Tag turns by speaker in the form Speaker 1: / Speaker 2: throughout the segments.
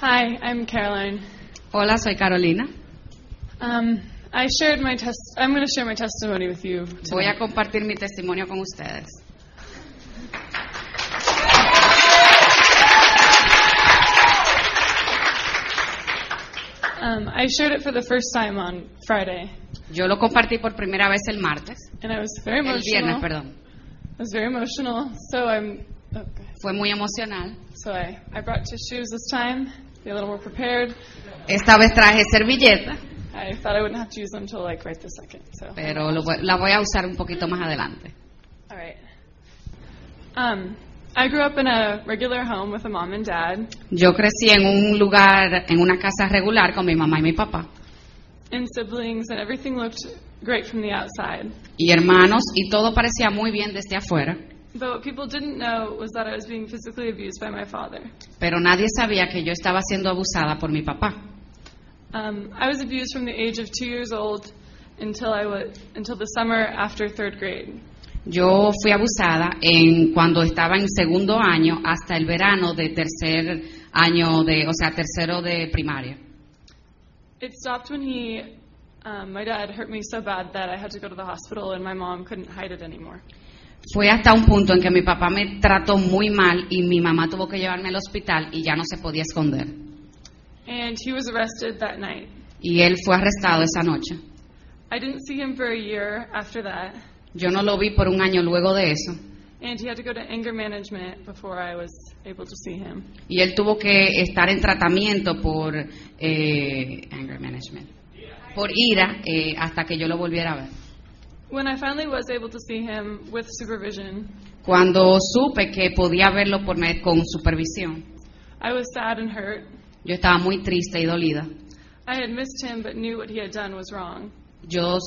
Speaker 1: Hi, I'm Caroline.
Speaker 2: Hola, soy Carolina.
Speaker 1: Um, I shared my test. I'm going to share my testimony with you.
Speaker 2: Voy a compartir mi testimonio con ustedes.
Speaker 1: Um, I shared it for the first time on Friday,
Speaker 2: Yo lo compartí por primera vez el martes,
Speaker 1: and I was very
Speaker 2: el viernes,
Speaker 1: emotional.
Speaker 2: perdón.
Speaker 1: I was very emotional. So I'm. Okay.
Speaker 2: Fue muy emocional.
Speaker 1: So I, I brought tissues this time. Be a little more prepared.
Speaker 2: Esta vez traje servilleta,
Speaker 1: I thought I wouldn't have to use them until like right this second. So.
Speaker 2: pero lo la voy a usar un poquito más adelante.
Speaker 1: All right. Um, I grew up in a regular home with a mom and dad,
Speaker 2: Yo crecí en un lugar, en una casa regular con mi mamá y mi papá,
Speaker 1: and siblings, and everything looked great from the outside.
Speaker 2: y hermanos, y todo parecía muy bien desde afuera,
Speaker 1: But what people didn't know was that I was being physically abused by my father.
Speaker 2: pero nadie sabía que yo estaba siendo abusada por mi papá.
Speaker 1: Um, I was abused from the age of two years old until I was until the summer after third grade.
Speaker 2: Yo fui abusada en cuando estaba en segundo año hasta el verano de tercer año de, o sea, tercero de primaria.
Speaker 1: It stopped when he, um, my dad hurt me so bad that I had to go to the hospital, and my mom couldn't hide it anymore.
Speaker 2: Fue hasta un punto en que mi papá me trató muy mal y mi mamá tuvo que llevarme al hospital y ya no se podía esconder.
Speaker 1: And he was arrested that night.
Speaker 2: Y él fue arrestado esa noche.
Speaker 1: I didn't see him for a year after that,
Speaker 2: Yo no lo vi por un año luego de eso.
Speaker 1: and he had to go to anger management before I was able to see him.
Speaker 2: Y él tuvo que estar en tratamiento por eh, anger management, por ira, eh, hasta que yo lo volviera a ver.
Speaker 1: When I finally was able to see him with supervision,
Speaker 2: Cuando supe que podía verlo por me- con supervisión,
Speaker 1: I was sad and hurt.
Speaker 2: yo estaba muy triste y dolida.
Speaker 1: I had missed him, but knew what he had done was wrong.
Speaker 2: Yo,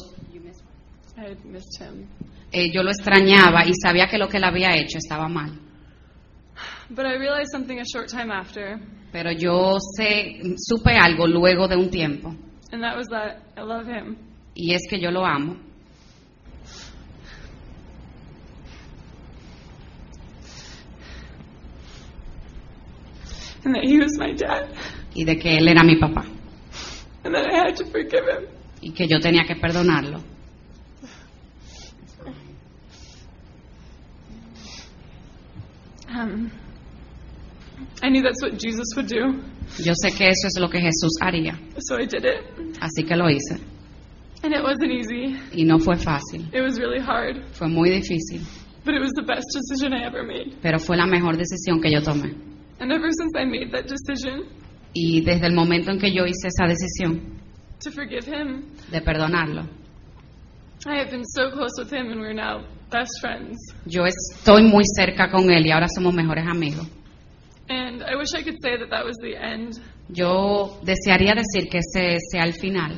Speaker 1: I had missed him.
Speaker 2: eh, yo lo extrañaba y sabía que lo que él había hecho estaba mal.
Speaker 1: But I realized something a short time after,
Speaker 2: Pero yo sé, supe algo luego de un tiempo,
Speaker 1: and that was that I love him.
Speaker 2: y es que yo lo amo.
Speaker 1: And that he was my dad.
Speaker 2: y de que él era mi papá
Speaker 1: And that I had to forgive him.
Speaker 2: y que yo tenía que perdonarlo.
Speaker 1: Um, I knew that's what Jesus would do,
Speaker 2: Yo sé que eso es lo que Jesús haría,
Speaker 1: so I did it.
Speaker 2: así que lo hice.
Speaker 1: And it wasn't easy.
Speaker 2: Y no fue fácil,
Speaker 1: It was really hard,
Speaker 2: fue muy difícil,
Speaker 1: but it was the best decision I ever made.
Speaker 2: pero fue la mejor decisión que yo tomé.
Speaker 1: And ever since I made that decision
Speaker 2: Y desde el momento en que yo hice esa decisión
Speaker 1: to forgive him,
Speaker 2: de perdonarlo,
Speaker 1: I have been so close with him, and we're now best friends.
Speaker 2: yo estoy muy cerca con él y ahora somos mejores amigos.
Speaker 1: And I wish I could say that that was the end,
Speaker 2: Yo desearía decir que ese sea el final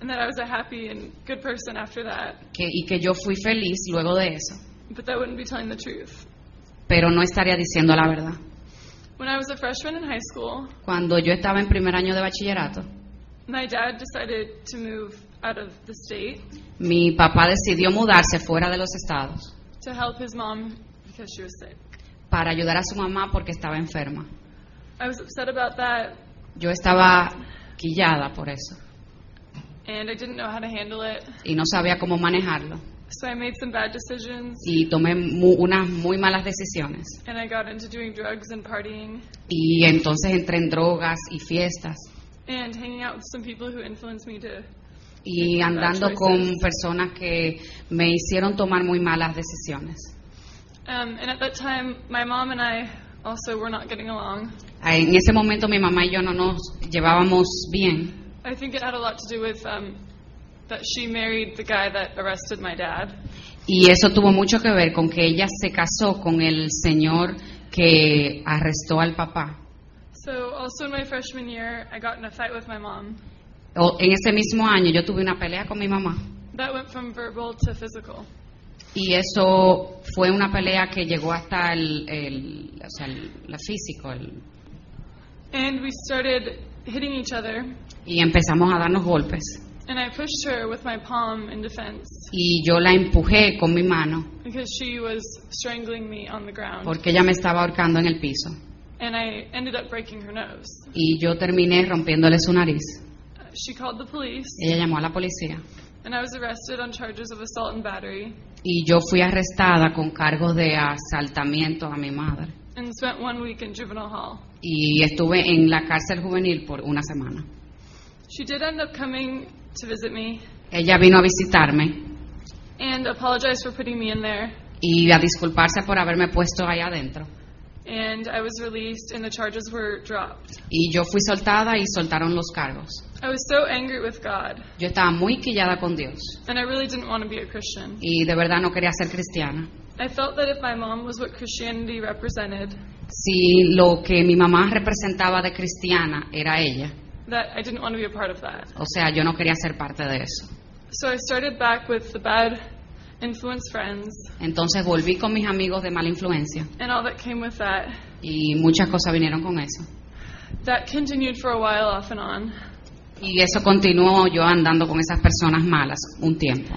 Speaker 1: and that I was a happy and good person after that,
Speaker 2: que, y que yo fui feliz luego de eso,
Speaker 1: but that wouldn't be telling the truth.
Speaker 2: pero no estaría diciendo la verdad.
Speaker 1: When I was a freshman in high school,
Speaker 2: Cuando yo estaba en primer año de bachillerato,
Speaker 1: my dad decided to move out of the state
Speaker 2: mi papá decidió mudarse fuera de los estados
Speaker 1: to help his mom because she was sick.
Speaker 2: para ayudar a su mamá porque estaba enferma.
Speaker 1: I was upset about that,
Speaker 2: Yo estaba quillada por eso
Speaker 1: and I didn't know how to handle it,
Speaker 2: y no sabía cómo manejarlo
Speaker 1: so I made some bad decisions,
Speaker 2: y tomé mu- unas muy malas decisiones
Speaker 1: and I got into doing drugs and partying
Speaker 2: y entonces entré en drogas y fiestas
Speaker 1: and hanging out with some people who influenced me to.
Speaker 2: y andando con personas que me hicieron tomar muy malas decisiones.
Speaker 1: Um, and at that time, my mom and I also were not getting along.
Speaker 2: En ese momento mi mamá y yo no nos llevábamos bien
Speaker 1: I think it had a lot to do with um, that she married the guy that arrested my dad.
Speaker 2: y eso tuvo mucho que ver con que ella se casó con el señor que arrestó al papá.
Speaker 1: So, also in my freshman year, I got in a fight with my mom.
Speaker 2: O- En ese mismo año yo tuve una pelea con mi mamá
Speaker 1: That went from verbal to physical.
Speaker 2: y eso fue una pelea que llegó hasta el, el, o sea, el, la físico el-
Speaker 1: And we started hitting each other,
Speaker 2: y empezamos a darnos golpes
Speaker 1: and I pushed her with my palm in defense
Speaker 2: y yo la empujé con mi mano
Speaker 1: because she was strangling me on the ground.
Speaker 2: porque ella me estaba ahorcando en el piso
Speaker 1: and I ended up breaking her nose.
Speaker 2: y yo terminé rompiéndole su nariz.
Speaker 1: She called the police,
Speaker 2: Ella llamó a la policía
Speaker 1: and I was arrested on charges of assault and battery
Speaker 2: y yo fui arrestada con cargos de asaltamiento a mi madre
Speaker 1: and spent one week in juvenile hall.
Speaker 2: y estuve en la cárcel juvenil por una semana.
Speaker 1: She did end up coming to visit me
Speaker 2: Ella vino a visitarme
Speaker 1: and apologized for putting me in there,
Speaker 2: y a disculparse por haberme puesto ahí adentro.
Speaker 1: and I was released and the charges were dropped.
Speaker 2: Y yo fui soltada y soltaron los cargos.
Speaker 1: I was so angry with God,
Speaker 2: Yo estaba muy quillada con Dios
Speaker 1: and I really didn't want to be a Christian.
Speaker 2: y de verdad no quería ser cristiana.
Speaker 1: I felt that if my mom was what Christianity represented,
Speaker 2: Si lo que mi mamá representaba de cristiana era ella,
Speaker 1: that I didn't want to be a part of that.
Speaker 2: o sea, yo no quería ser parte de eso.
Speaker 1: So I started back with the bad influence friends
Speaker 2: Entonces volví con mis amigos de mala influencia
Speaker 1: and all that came with that.
Speaker 2: y muchas cosas vinieron con eso.
Speaker 1: That continued for a while off and on.
Speaker 2: Y eso continuó yo andando con esas personas malas un tiempo.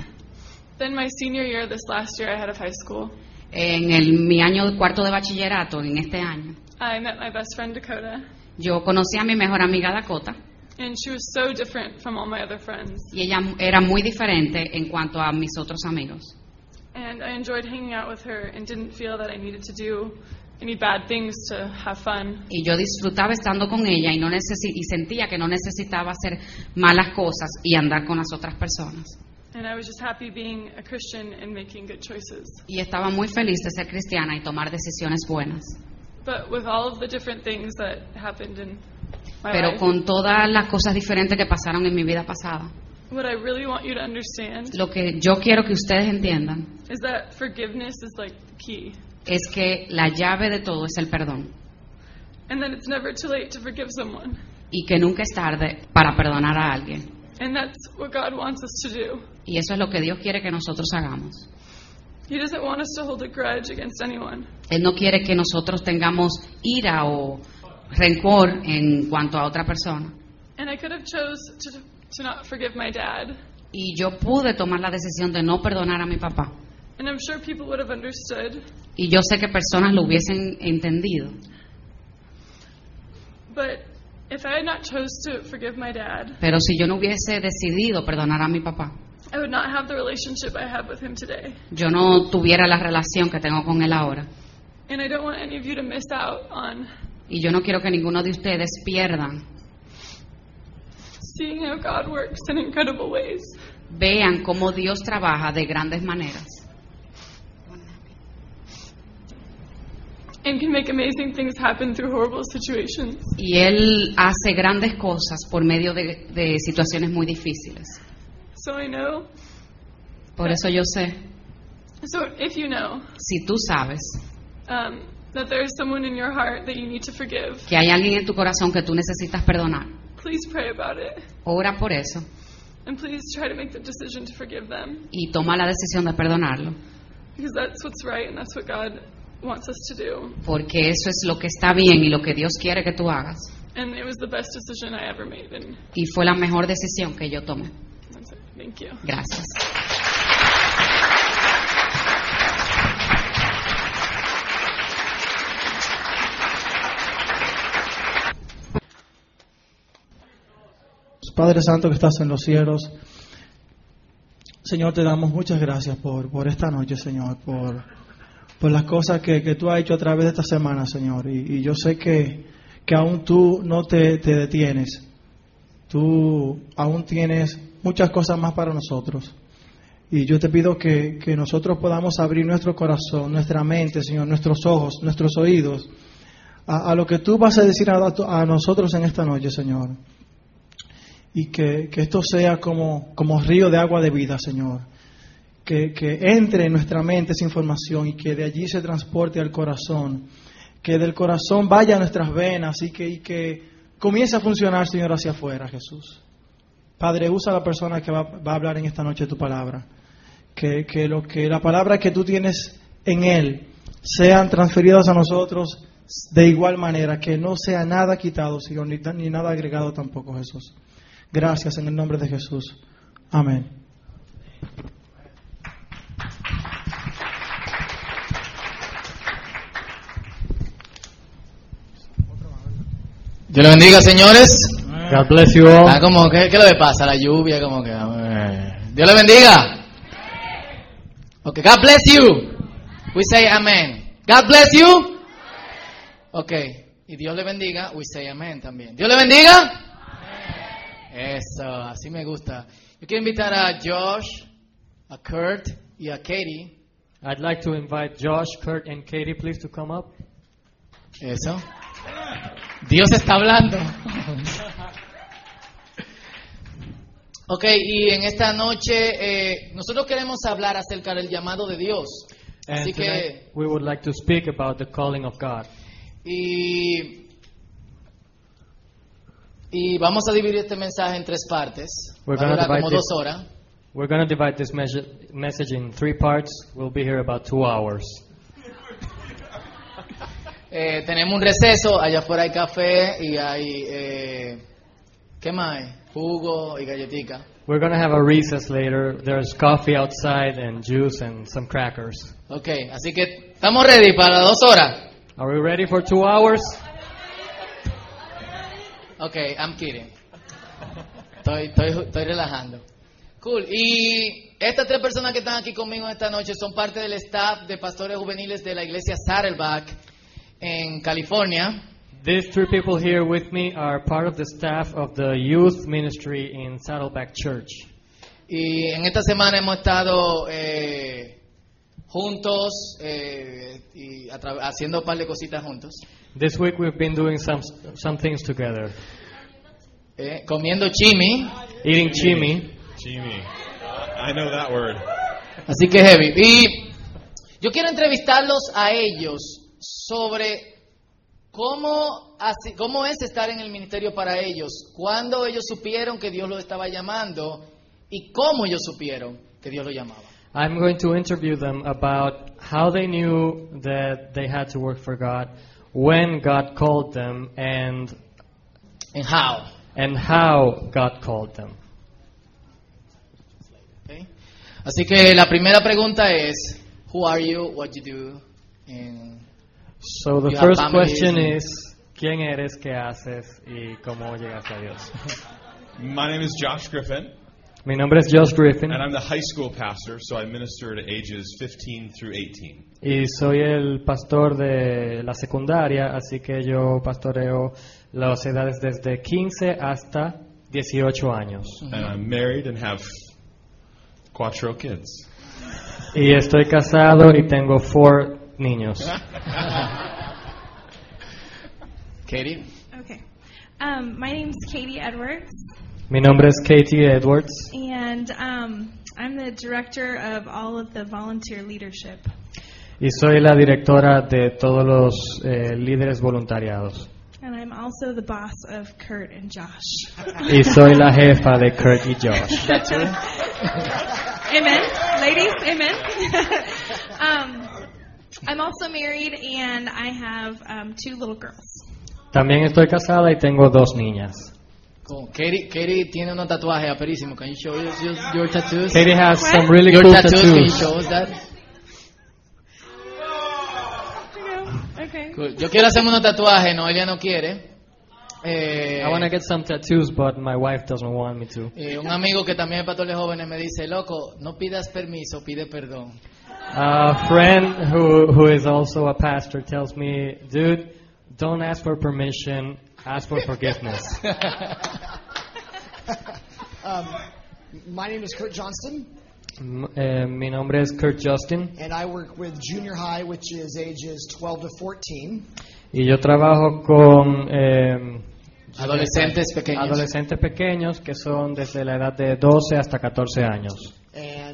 Speaker 1: Then my senior year, this last year I had of high school,
Speaker 2: En el, mi año cuarto de bachillerato, en este año,
Speaker 1: I met my best friend Dakota,
Speaker 2: yo conocí a mi mejor amiga Dakota
Speaker 1: and she was so different from all my other friends.
Speaker 2: y ella era muy diferente en cuanto a mis otros amigos.
Speaker 1: And I enjoyed hanging out with her and didn't feel that I needed to do any bad things to have fun.
Speaker 2: Y yo disfrutaba estando con ella y, no necesi- y sentía que no necesitaba hacer malas cosas y andar con las otras personas.
Speaker 1: And I was just happy being a Christian and making good choices.
Speaker 2: Y estaba muy feliz de ser cristiana y tomar decisiones buenas.
Speaker 1: But with all of the different things that happened in my
Speaker 2: Pero
Speaker 1: life,
Speaker 2: con todas las cosas diferentes que pasaron en mi vida pasada,
Speaker 1: what I really want you to understand
Speaker 2: lo que yo quiero que ustedes entiendan
Speaker 1: is that forgiveness is like the key.
Speaker 2: es que la llave de todo es el perdón
Speaker 1: And that it's never too late to forgive someone.
Speaker 2: y que nunca es tarde para perdonar a alguien.
Speaker 1: And that's what God wants us to do.
Speaker 2: Y eso es lo que Dios quiere que nosotros hagamos.
Speaker 1: He doesn't want us to hold a grudge against anyone.
Speaker 2: Él no quiere que nosotros tengamos ira o rencor en cuanto a otra persona.
Speaker 1: And I could have chose to, to not forgive my dad.
Speaker 2: Y yo pude tomar la decisión de no perdonar a mi papá.
Speaker 1: And I'm sure people would have understood.
Speaker 2: Y yo sé que personas lo hubiesen entendido.
Speaker 1: But if I had not chose to forgive my dad,
Speaker 2: Pero si yo no hubiese decidido perdonar a mi papá,
Speaker 1: I would not have the relationship I have with him today.
Speaker 2: yo no tuviera la relación que tengo con él ahora.
Speaker 1: And I don't want any of you to miss out on
Speaker 2: Y yo no quiero que ninguno de ustedes pierdan,
Speaker 1: seeing how God works in incredible ways.
Speaker 2: vean cómo Dios trabaja de grandes maneras
Speaker 1: And can make amazing things happen through horrible situations.
Speaker 2: y Él hace grandes cosas por medio de, de situaciones muy difíciles.
Speaker 1: So I know.
Speaker 2: Por eso yo sé,
Speaker 1: So if you know
Speaker 2: si tú sabes
Speaker 1: um, that there is someone in your heart that you need to forgive,
Speaker 2: que hay alguien en tu corazón que tú necesitas perdonar,
Speaker 1: please pray about it.
Speaker 2: ora por eso
Speaker 1: And please try to make the decision to forgive them.
Speaker 2: y toma la decisión de perdonarlo,
Speaker 1: Because that's what's right and that's what God wants us to do.
Speaker 2: porque eso es lo que está bien y lo que Dios quiere que tú hagas.
Speaker 1: And it was the best decision I ever made. And
Speaker 2: Y fue la mejor decisión que yo tomé.
Speaker 1: Thank you.
Speaker 2: Gracias.
Speaker 3: Padre Santo que estás en los cielos, Señor, te damos muchas gracias por, por esta noche, Señor, por, por las cosas que, que tú has hecho a través de esta semana, Señor. Y, y yo sé que, que aún tú no te, te detienes. Tú aún tienes muchas cosas más para nosotros. Y yo te pido que, que nosotros podamos abrir nuestro corazón, nuestra mente, Señor, nuestros ojos, nuestros oídos, a, a lo que tú vas a decir a, a nosotros en esta noche, Señor y que, que esto sea como, como río de agua de vida, Señor. Que, que entre en nuestra mente esa información y que de allí se transporte al corazón. Que del corazón vaya a nuestras venas y que, y que comience a funcionar, Señor, hacia afuera, Jesús. Padre, usa a la persona que va, a hablar en esta noche tu palabra. Que, lo que la palabra que tú tienes en Él sean transferidas a nosotros de igual manera, que no sea nada quitado, Señor, ni, ni nada agregado tampoco, Jesús. Gracias en el nombre de Jesús. Amén.
Speaker 4: Dios le bendiga, señores.
Speaker 5: God bless you all.
Speaker 4: Ah, como, ¿qué, ¿Qué le pasa? La lluvia, como que... Dios le bendiga. Ok, God bless you. We say amen. God bless you. Ok, y Dios le bendiga, we say amen también. Dios le bendiga. Eso, así me gusta. Yo quiero invitar a Josh, a Kurt y a Katie.
Speaker 5: I'd like to invite Josh, Kurt, and Katie, please, to come up.
Speaker 4: Eso. Dios está hablando. Ok, y en esta noche eh, nosotros queremos hablar acerca del llamado de Dios.
Speaker 5: And
Speaker 4: Así que,
Speaker 5: we would like to speak about the calling of God.
Speaker 4: y, y vamos a dividir este mensaje en tres partes.
Speaker 5: We're
Speaker 4: Va a
Speaker 5: gonna
Speaker 4: durar como dos horas.
Speaker 5: We're going to divide this mes- message in three parts. We'll be here about two hours.
Speaker 4: Eh, tenemos un receso, allá afuera hay café y hay, eh, ¿qué más hay? Jugo y galletica.
Speaker 5: We're going to have a recess later. There's coffee outside and juice and some crackers.
Speaker 4: Ok, así que estamos ready para dos horas.
Speaker 5: Are we ready for two hours?
Speaker 4: Ok, I'm kidding. Estoy, estoy, estoy relajando. Cool. Y estas tres personas que están aquí conmigo esta noche son parte del staff de pastores juveniles de la iglesia Saddleback en California.
Speaker 5: These three people here with me are part of the staff of the youth ministry in Saddleback Church.
Speaker 4: Y en esta semana hemos estado eh, juntos eh, y haciendo un par de cositas juntos.
Speaker 5: This week we've been doing some some things together.
Speaker 4: eh, comiendo chimi.
Speaker 5: Eating chimi.
Speaker 6: Jimmy. I know that word.
Speaker 4: Así que heavy. Y yo quiero entrevistarlos a ellos sobre cómo, así- cómo es estar en el ministerio para ellos, cuándo ellos supieron que Dios los estaba llamando y cómo ellos supieron que Dios los llamaba.
Speaker 5: I'm going to interview them about how they knew that they had to work for God, when God called them, and
Speaker 4: En how.
Speaker 5: and how God called them.
Speaker 4: ¿ok? Así que la primera pregunta es, who are you, what you do, and
Speaker 5: So the first question is, ¿quién eres, qué haces y cómo llegaste a Dios?
Speaker 6: My name is Josh Griffin,
Speaker 5: Mi nombre es Josh Griffin
Speaker 6: and I'm the high school pastor, so I minister to ages 15 through 18.
Speaker 5: y soy el pastor de la secundaria, así que yo pastoreo las edades desde 15 hasta 18 años.
Speaker 6: And I'm married and have cuatro kids.
Speaker 5: Y estoy casado y tengo four niños.
Speaker 4: Katie.
Speaker 7: Okay. Um, my name's Katie Edwards,
Speaker 5: Mi nombre es Katie Edwards
Speaker 7: and um, I'm the director of all of the volunteer leadership.
Speaker 5: y soy la directora de todos los eh, líderes voluntariados.
Speaker 7: And I'm also the boss of Kurt and Josh.
Speaker 5: Y soy la jefa de Kurt y Josh.
Speaker 7: amen. Ladies, amen. um, I'm also married and I have um, two little girls.
Speaker 5: También estoy casada y tengo dos niñas.
Speaker 4: Cool. Katie, Katie tiene unos tatuajes aperísimos. Can you show us your, your tattoos?
Speaker 5: Katie has
Speaker 7: What?
Speaker 5: some really
Speaker 4: your
Speaker 5: cool
Speaker 4: tattoos, can you
Speaker 5: tattoos.
Speaker 4: show us that?
Speaker 7: Okay.
Speaker 4: Cool. Yo quiero hacerme unos tatuajes, Noelia no quiere. Eh,
Speaker 5: I want to get some tattoos, but my wife doesn't want me to.
Speaker 4: eh, un amigo que también es pastor de jóvenes me dice, loco, no pidas permiso, pide perdón.
Speaker 5: A friend who, who is also a pastor tells me, dude, don't ask for permission, ask for forgiveness.
Speaker 8: Um, my name is Kurt Johnston,
Speaker 5: M- eh, mi nombre es Kurt Justin
Speaker 8: and I work with junior high, which is ages 12 to 14.
Speaker 5: y yo trabajo con eh,
Speaker 4: Adolescentes pequeños.
Speaker 5: adolescentes pequeños que son desde la edad de 12 hasta 14 años.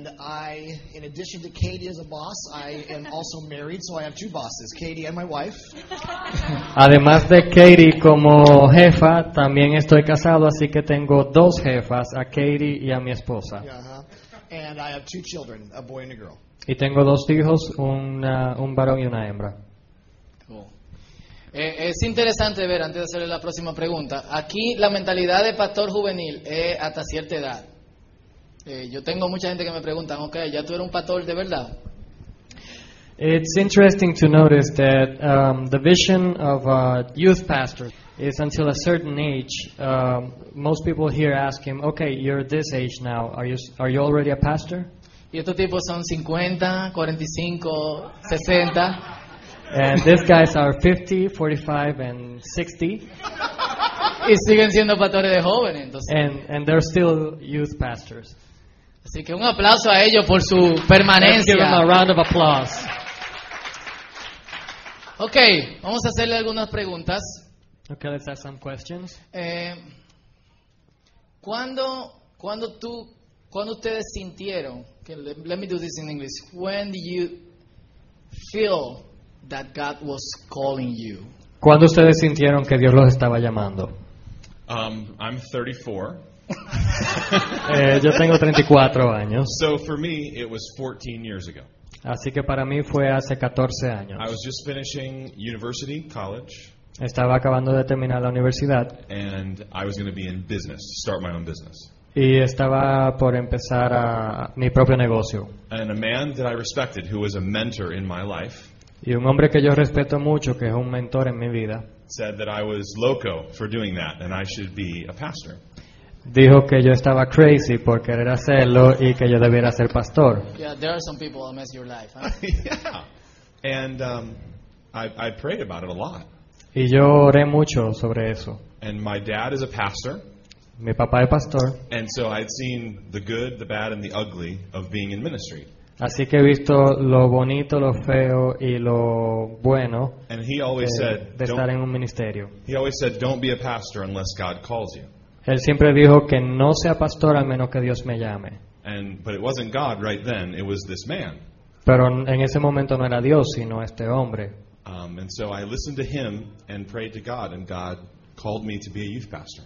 Speaker 8: And I, in addition to Katie as a boss, I am also married, so I have two bosses, Katie and my wife.
Speaker 5: Además de Katie como jefa, también estoy casado, así que tengo dos jefas, a Katie y a mi esposa.
Speaker 8: Uh-huh. And I have two children, a boy and a girl.
Speaker 5: Y tengo dos hijos, una- un varón y una hembra.
Speaker 4: Cool. Eh, es interesante ver, antes de hacerle la próxima pregunta, aquí la mentalidad de pastor juvenil es hasta cierta edad. Eh, yo tengo mucha gente que me preguntan, ok, ya tú eres un pastor de verdad.
Speaker 5: It's interesting to notice that um, the vision of a youth pastor is until a certain age, um, most people here ask him, "Okay, you're this age now. Are you are you already a pastor?"
Speaker 4: Y estos tipos son 50, 45, 60.
Speaker 5: And these guys are 50, 45, and 60,
Speaker 4: Y siguen siendo pastores de jóvenes. Entonces.
Speaker 5: and and they're still youth pastors.
Speaker 4: Así que un aplauso a ellos por su
Speaker 5: Let's give them a
Speaker 4: permanencia.
Speaker 5: round of applause.
Speaker 4: Ok, vamos a hacerle algunas preguntas.
Speaker 5: Okay, let's ask some questions.
Speaker 4: Eh, ¿Cuándo, cuando tú, cuando ustedes sintieron, que let, let me do this in English, when do you feel that God was calling you?
Speaker 5: ¿Cuándo ustedes sintieron que Dios los estaba llamando?
Speaker 6: Um, I'm 34.
Speaker 5: Eh, yo tengo 34 años,
Speaker 6: So for me, it was 14 years ago.
Speaker 5: así que para mí fue hace 14 años.
Speaker 6: I was just finishing university, college,
Speaker 5: Estaba acabando de terminar la universidad
Speaker 6: and I was going to be in business, start my own business.
Speaker 5: y estaba por empezar a mi propio negocio.
Speaker 6: And a man that I respected, who was a mentor in my life,
Speaker 5: Y un hombre que yo respeto mucho, que es un mentor en mi vida,
Speaker 6: said that I was loco for doing that and I should be a pastor.
Speaker 5: Dijo que yo estaba crazy por querer hacerlo y que yo debiera ser pastor.
Speaker 4: Yeah, there are some people that mess your life. Huh?
Speaker 6: yeah. And um, I, I prayed about it a lot.
Speaker 5: Y yo oré mucho sobre eso.
Speaker 6: And my dad is a pastor,
Speaker 5: Mi papá es pastor,
Speaker 6: and so I'd seen the good, the bad, and the ugly of being in ministry.
Speaker 5: así que he visto lo bonito, lo feo y lo bueno
Speaker 6: And he always
Speaker 5: de,
Speaker 6: said,
Speaker 5: de estar en un ministerio.
Speaker 6: he always said, don't be a pastor unless God calls you.
Speaker 5: Él siempre dijo que no sea pastor al menos que Dios me llame.
Speaker 6: And but it wasn't God right then; it was this man.
Speaker 5: Pero en ese momento no era Dios, sino este hombre.
Speaker 6: Um, and so I listened to him and prayed to God, and God called me to be a youth pastor.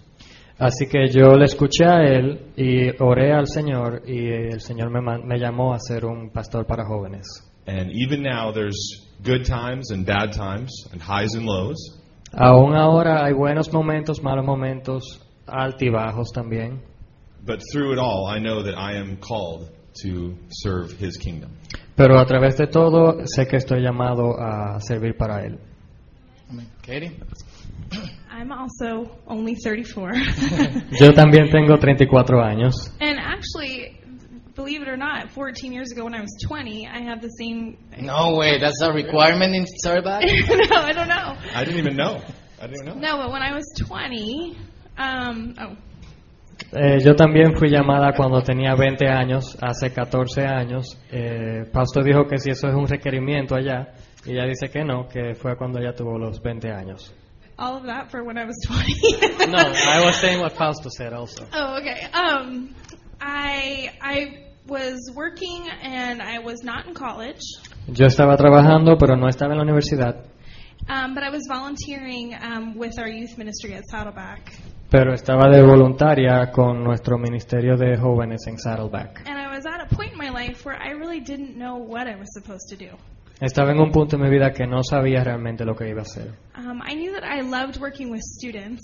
Speaker 5: Así que yo le escuché a él y oré al Señor y el Señor me, llamó a ser un pastor para jóvenes.
Speaker 6: And even now, there's good times and bad times, and highs and lows.
Speaker 5: Aún ahora hay buenos momentos, malos momentos, altibajos también.
Speaker 6: But through it all, I know that I am called to serve His kingdom.
Speaker 5: Pero a través de todo sé que estoy llamado a servir para Él.
Speaker 4: Katie?
Speaker 7: I'm also only 34.
Speaker 5: Yo también tengo 34 años.
Speaker 7: and actually, believe it or not, 14 years ago when I was 20, I had the same.
Speaker 4: No way, that's a requirement in Starbucks?
Speaker 7: no, I don't know.
Speaker 6: I didn't even know. I didn't even know.
Speaker 7: No, but when I was 20, um, oh,
Speaker 5: Eh, yo también fui llamada cuando tenía 20 años, hace 14 años. Eh, Pastor dijo que si eso es un requerimiento allá, y ella dice que no, que fue cuando ella tuvo los 20 años.
Speaker 7: all of that for when I was 20.
Speaker 5: No, I was saying what Fausto said also.
Speaker 7: Oh, okay. Um, I I was working and I was not in college,
Speaker 5: Yo estaba trabajando, pero no estaba en la universidad,
Speaker 7: um, but I was volunteering um, with our youth ministry at Saddleback,
Speaker 5: pero estaba de voluntaria con nuestro ministerio de jóvenes en Saddleback.
Speaker 7: and I was at a point in my life where I really didn't know what I was supposed to do.
Speaker 5: Estaba en un punto en mi vida que no sabía realmente lo que iba a hacer.
Speaker 7: Um, I knew that I loved working with students,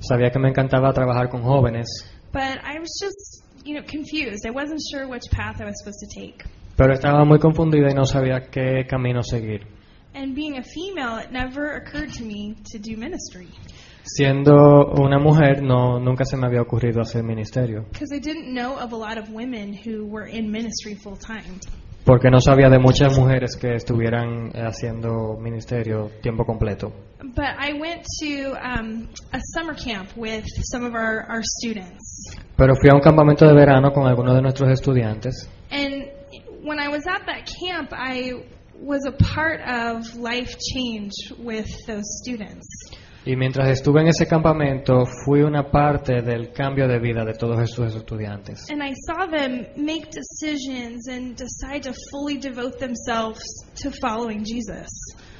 Speaker 5: Sabía que me encantaba trabajar con jóvenes,
Speaker 7: but I was just, you know, confused. I wasn't sure which path I was supposed to take.
Speaker 5: pero estaba muy confundida y no sabía qué camino seguir.
Speaker 7: And being a female, it never occurred to me to do ministry
Speaker 5: Siendo una mujer, no, nunca se me había ocurrido hacer ministerio,
Speaker 7: because I didn't know of a lot of women who were in ministry full time.
Speaker 5: porque no sabía de muchas mujeres que estuvieran eh, haciendo ministerio tiempo completo.
Speaker 7: But I went to um, a summer camp with some of our, our students.
Speaker 5: Pero fui a un campamento de verano con algunos de nuestros estudiantes
Speaker 7: And when I was at that camp, I was a part of life change with those students.
Speaker 5: Y mientras estuve en ese campamento fui una parte del cambio de vida de todos esos estudiantes.
Speaker 7: And I saw them make decisions and decide to fully devote themselves to following Jesus.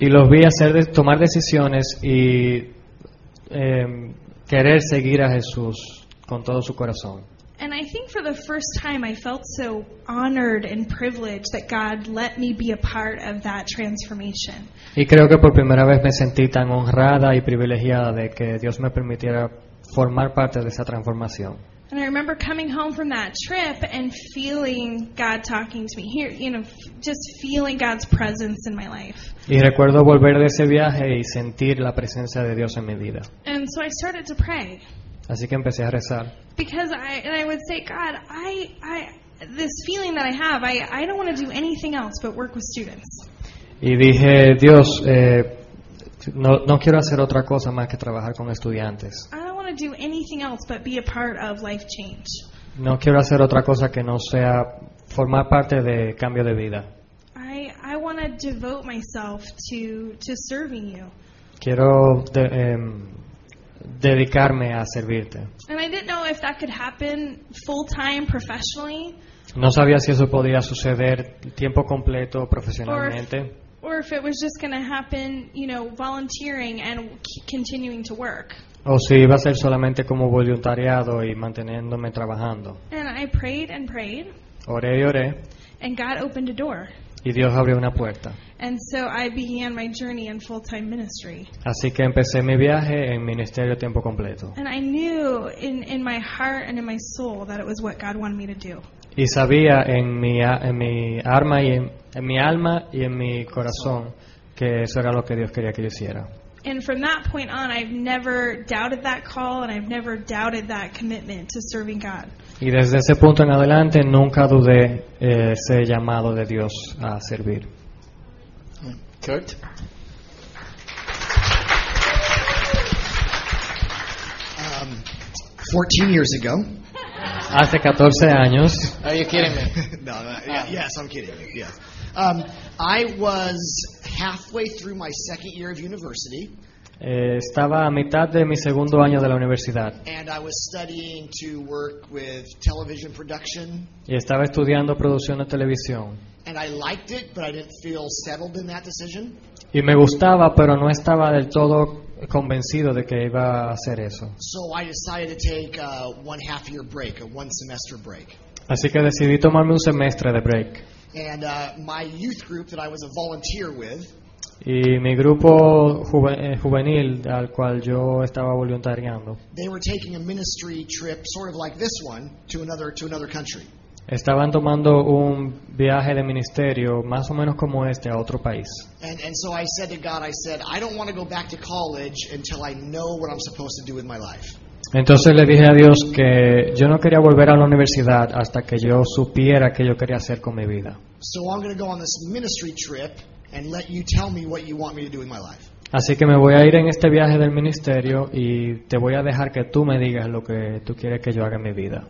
Speaker 5: Y los vi hacer tomar decisiones y eh, querer seguir a Jesús con todo su corazón.
Speaker 7: And I think for the first time, I felt so honored and privileged that God let me be a part of that transformation.
Speaker 5: Y creo que por primera vez me sentí tan honrada y privilegiada de que Dios me permitiera formar parte de esa transformación.
Speaker 7: And I remember coming home from that trip and feeling God talking to me here, you know, just feeling God's presence in my life.
Speaker 5: Y recuerdo volver de ese viaje y sentir la presencia de Dios en mi vida.
Speaker 7: And so I started to pray
Speaker 5: Así que empecé a rezar.
Speaker 7: because I and I would say, God, I I this feeling that I have, I I don't want to do anything else but work with students.
Speaker 5: Y dije, Dios, eh, no, no quiero hacer otra cosa más que trabajar con estudiantes.
Speaker 7: I don't want to do anything else but be a part of life change.
Speaker 5: No quiero hacer otra cosa que no sea formar parte de cambio de vida.
Speaker 7: I I want to devote myself to to serving you.
Speaker 5: Quiero de- em, dedicarme a servirte.
Speaker 7: And I didn't know if that could happen full time professionally
Speaker 5: No sabía si eso podía suceder tiempo completo
Speaker 7: or if,
Speaker 5: profesionalmente
Speaker 7: or if it was just going to happen, you know, volunteering and c- continuing to work.
Speaker 5: o si iba a ser solamente como voluntariado y manteniéndome trabajando.
Speaker 7: And I prayed and prayed,
Speaker 5: Oré y oré
Speaker 7: and God opened a door.
Speaker 5: Y Dios abrió una puerta.
Speaker 7: And so I began my journey in full time ministry.
Speaker 5: Así que empecé mi viaje en ministerio a tiempo completo.
Speaker 7: And I knew in, in my heart and in my soul that it was what God wanted me to do.
Speaker 5: Y sabía en mi, en mi arma y en, en mi alma y en mi corazón que eso era lo que Dios quería que yo hiciera.
Speaker 7: And from that point on, I've never doubted that call and I've never doubted that commitment to serving God.
Speaker 5: Y desde ese punto en adelante nunca dudé eh, ese llamado de Dios a servir.
Speaker 8: Kurt? Um, 14 years ago.
Speaker 5: Hace 14 años,
Speaker 4: Are you kidding me?
Speaker 8: no, no, yes, I'm kidding. you, Yes. Um, I was halfway through my second year of university,
Speaker 5: eh, estaba a mitad de mi segundo año de la universidad
Speaker 8: and I was studying to work with television production.
Speaker 5: y estaba estudiando producción de televisión.
Speaker 8: And I liked it, but I didn't feel settled in that decision.
Speaker 5: Y me gustaba, pero no estaba del todo convencido de que iba a hacer eso.
Speaker 8: So I decided to take a one half year break, a one semester break.
Speaker 5: Así que decidí tomarme un semestre de break.
Speaker 8: And uh, my youth group that I was a volunteer with,
Speaker 5: Y mi grupo juve- eh, juvenil al cual yo estaba voluntariando
Speaker 8: they were taking a ministry trip, sort of like this one, to another to another country.
Speaker 5: estaban tomando un viaje de ministerio más o menos como este a otro país.
Speaker 8: And and so I said to God, I said, I don't want to go back to college until I know what I'm supposed to do with my life.
Speaker 5: Entonces le dije a Dios que yo no quería volver a la universidad hasta que yo supiera qué yo quería hacer con mi vida.
Speaker 8: So I'm going to go on this ministry trip and let you tell me what you want me to do with my life.
Speaker 5: Así que me voy a ir en este viaje del ministerio y te voy a dejar que tú me digas lo que tú quieres que yo haga en mi vida.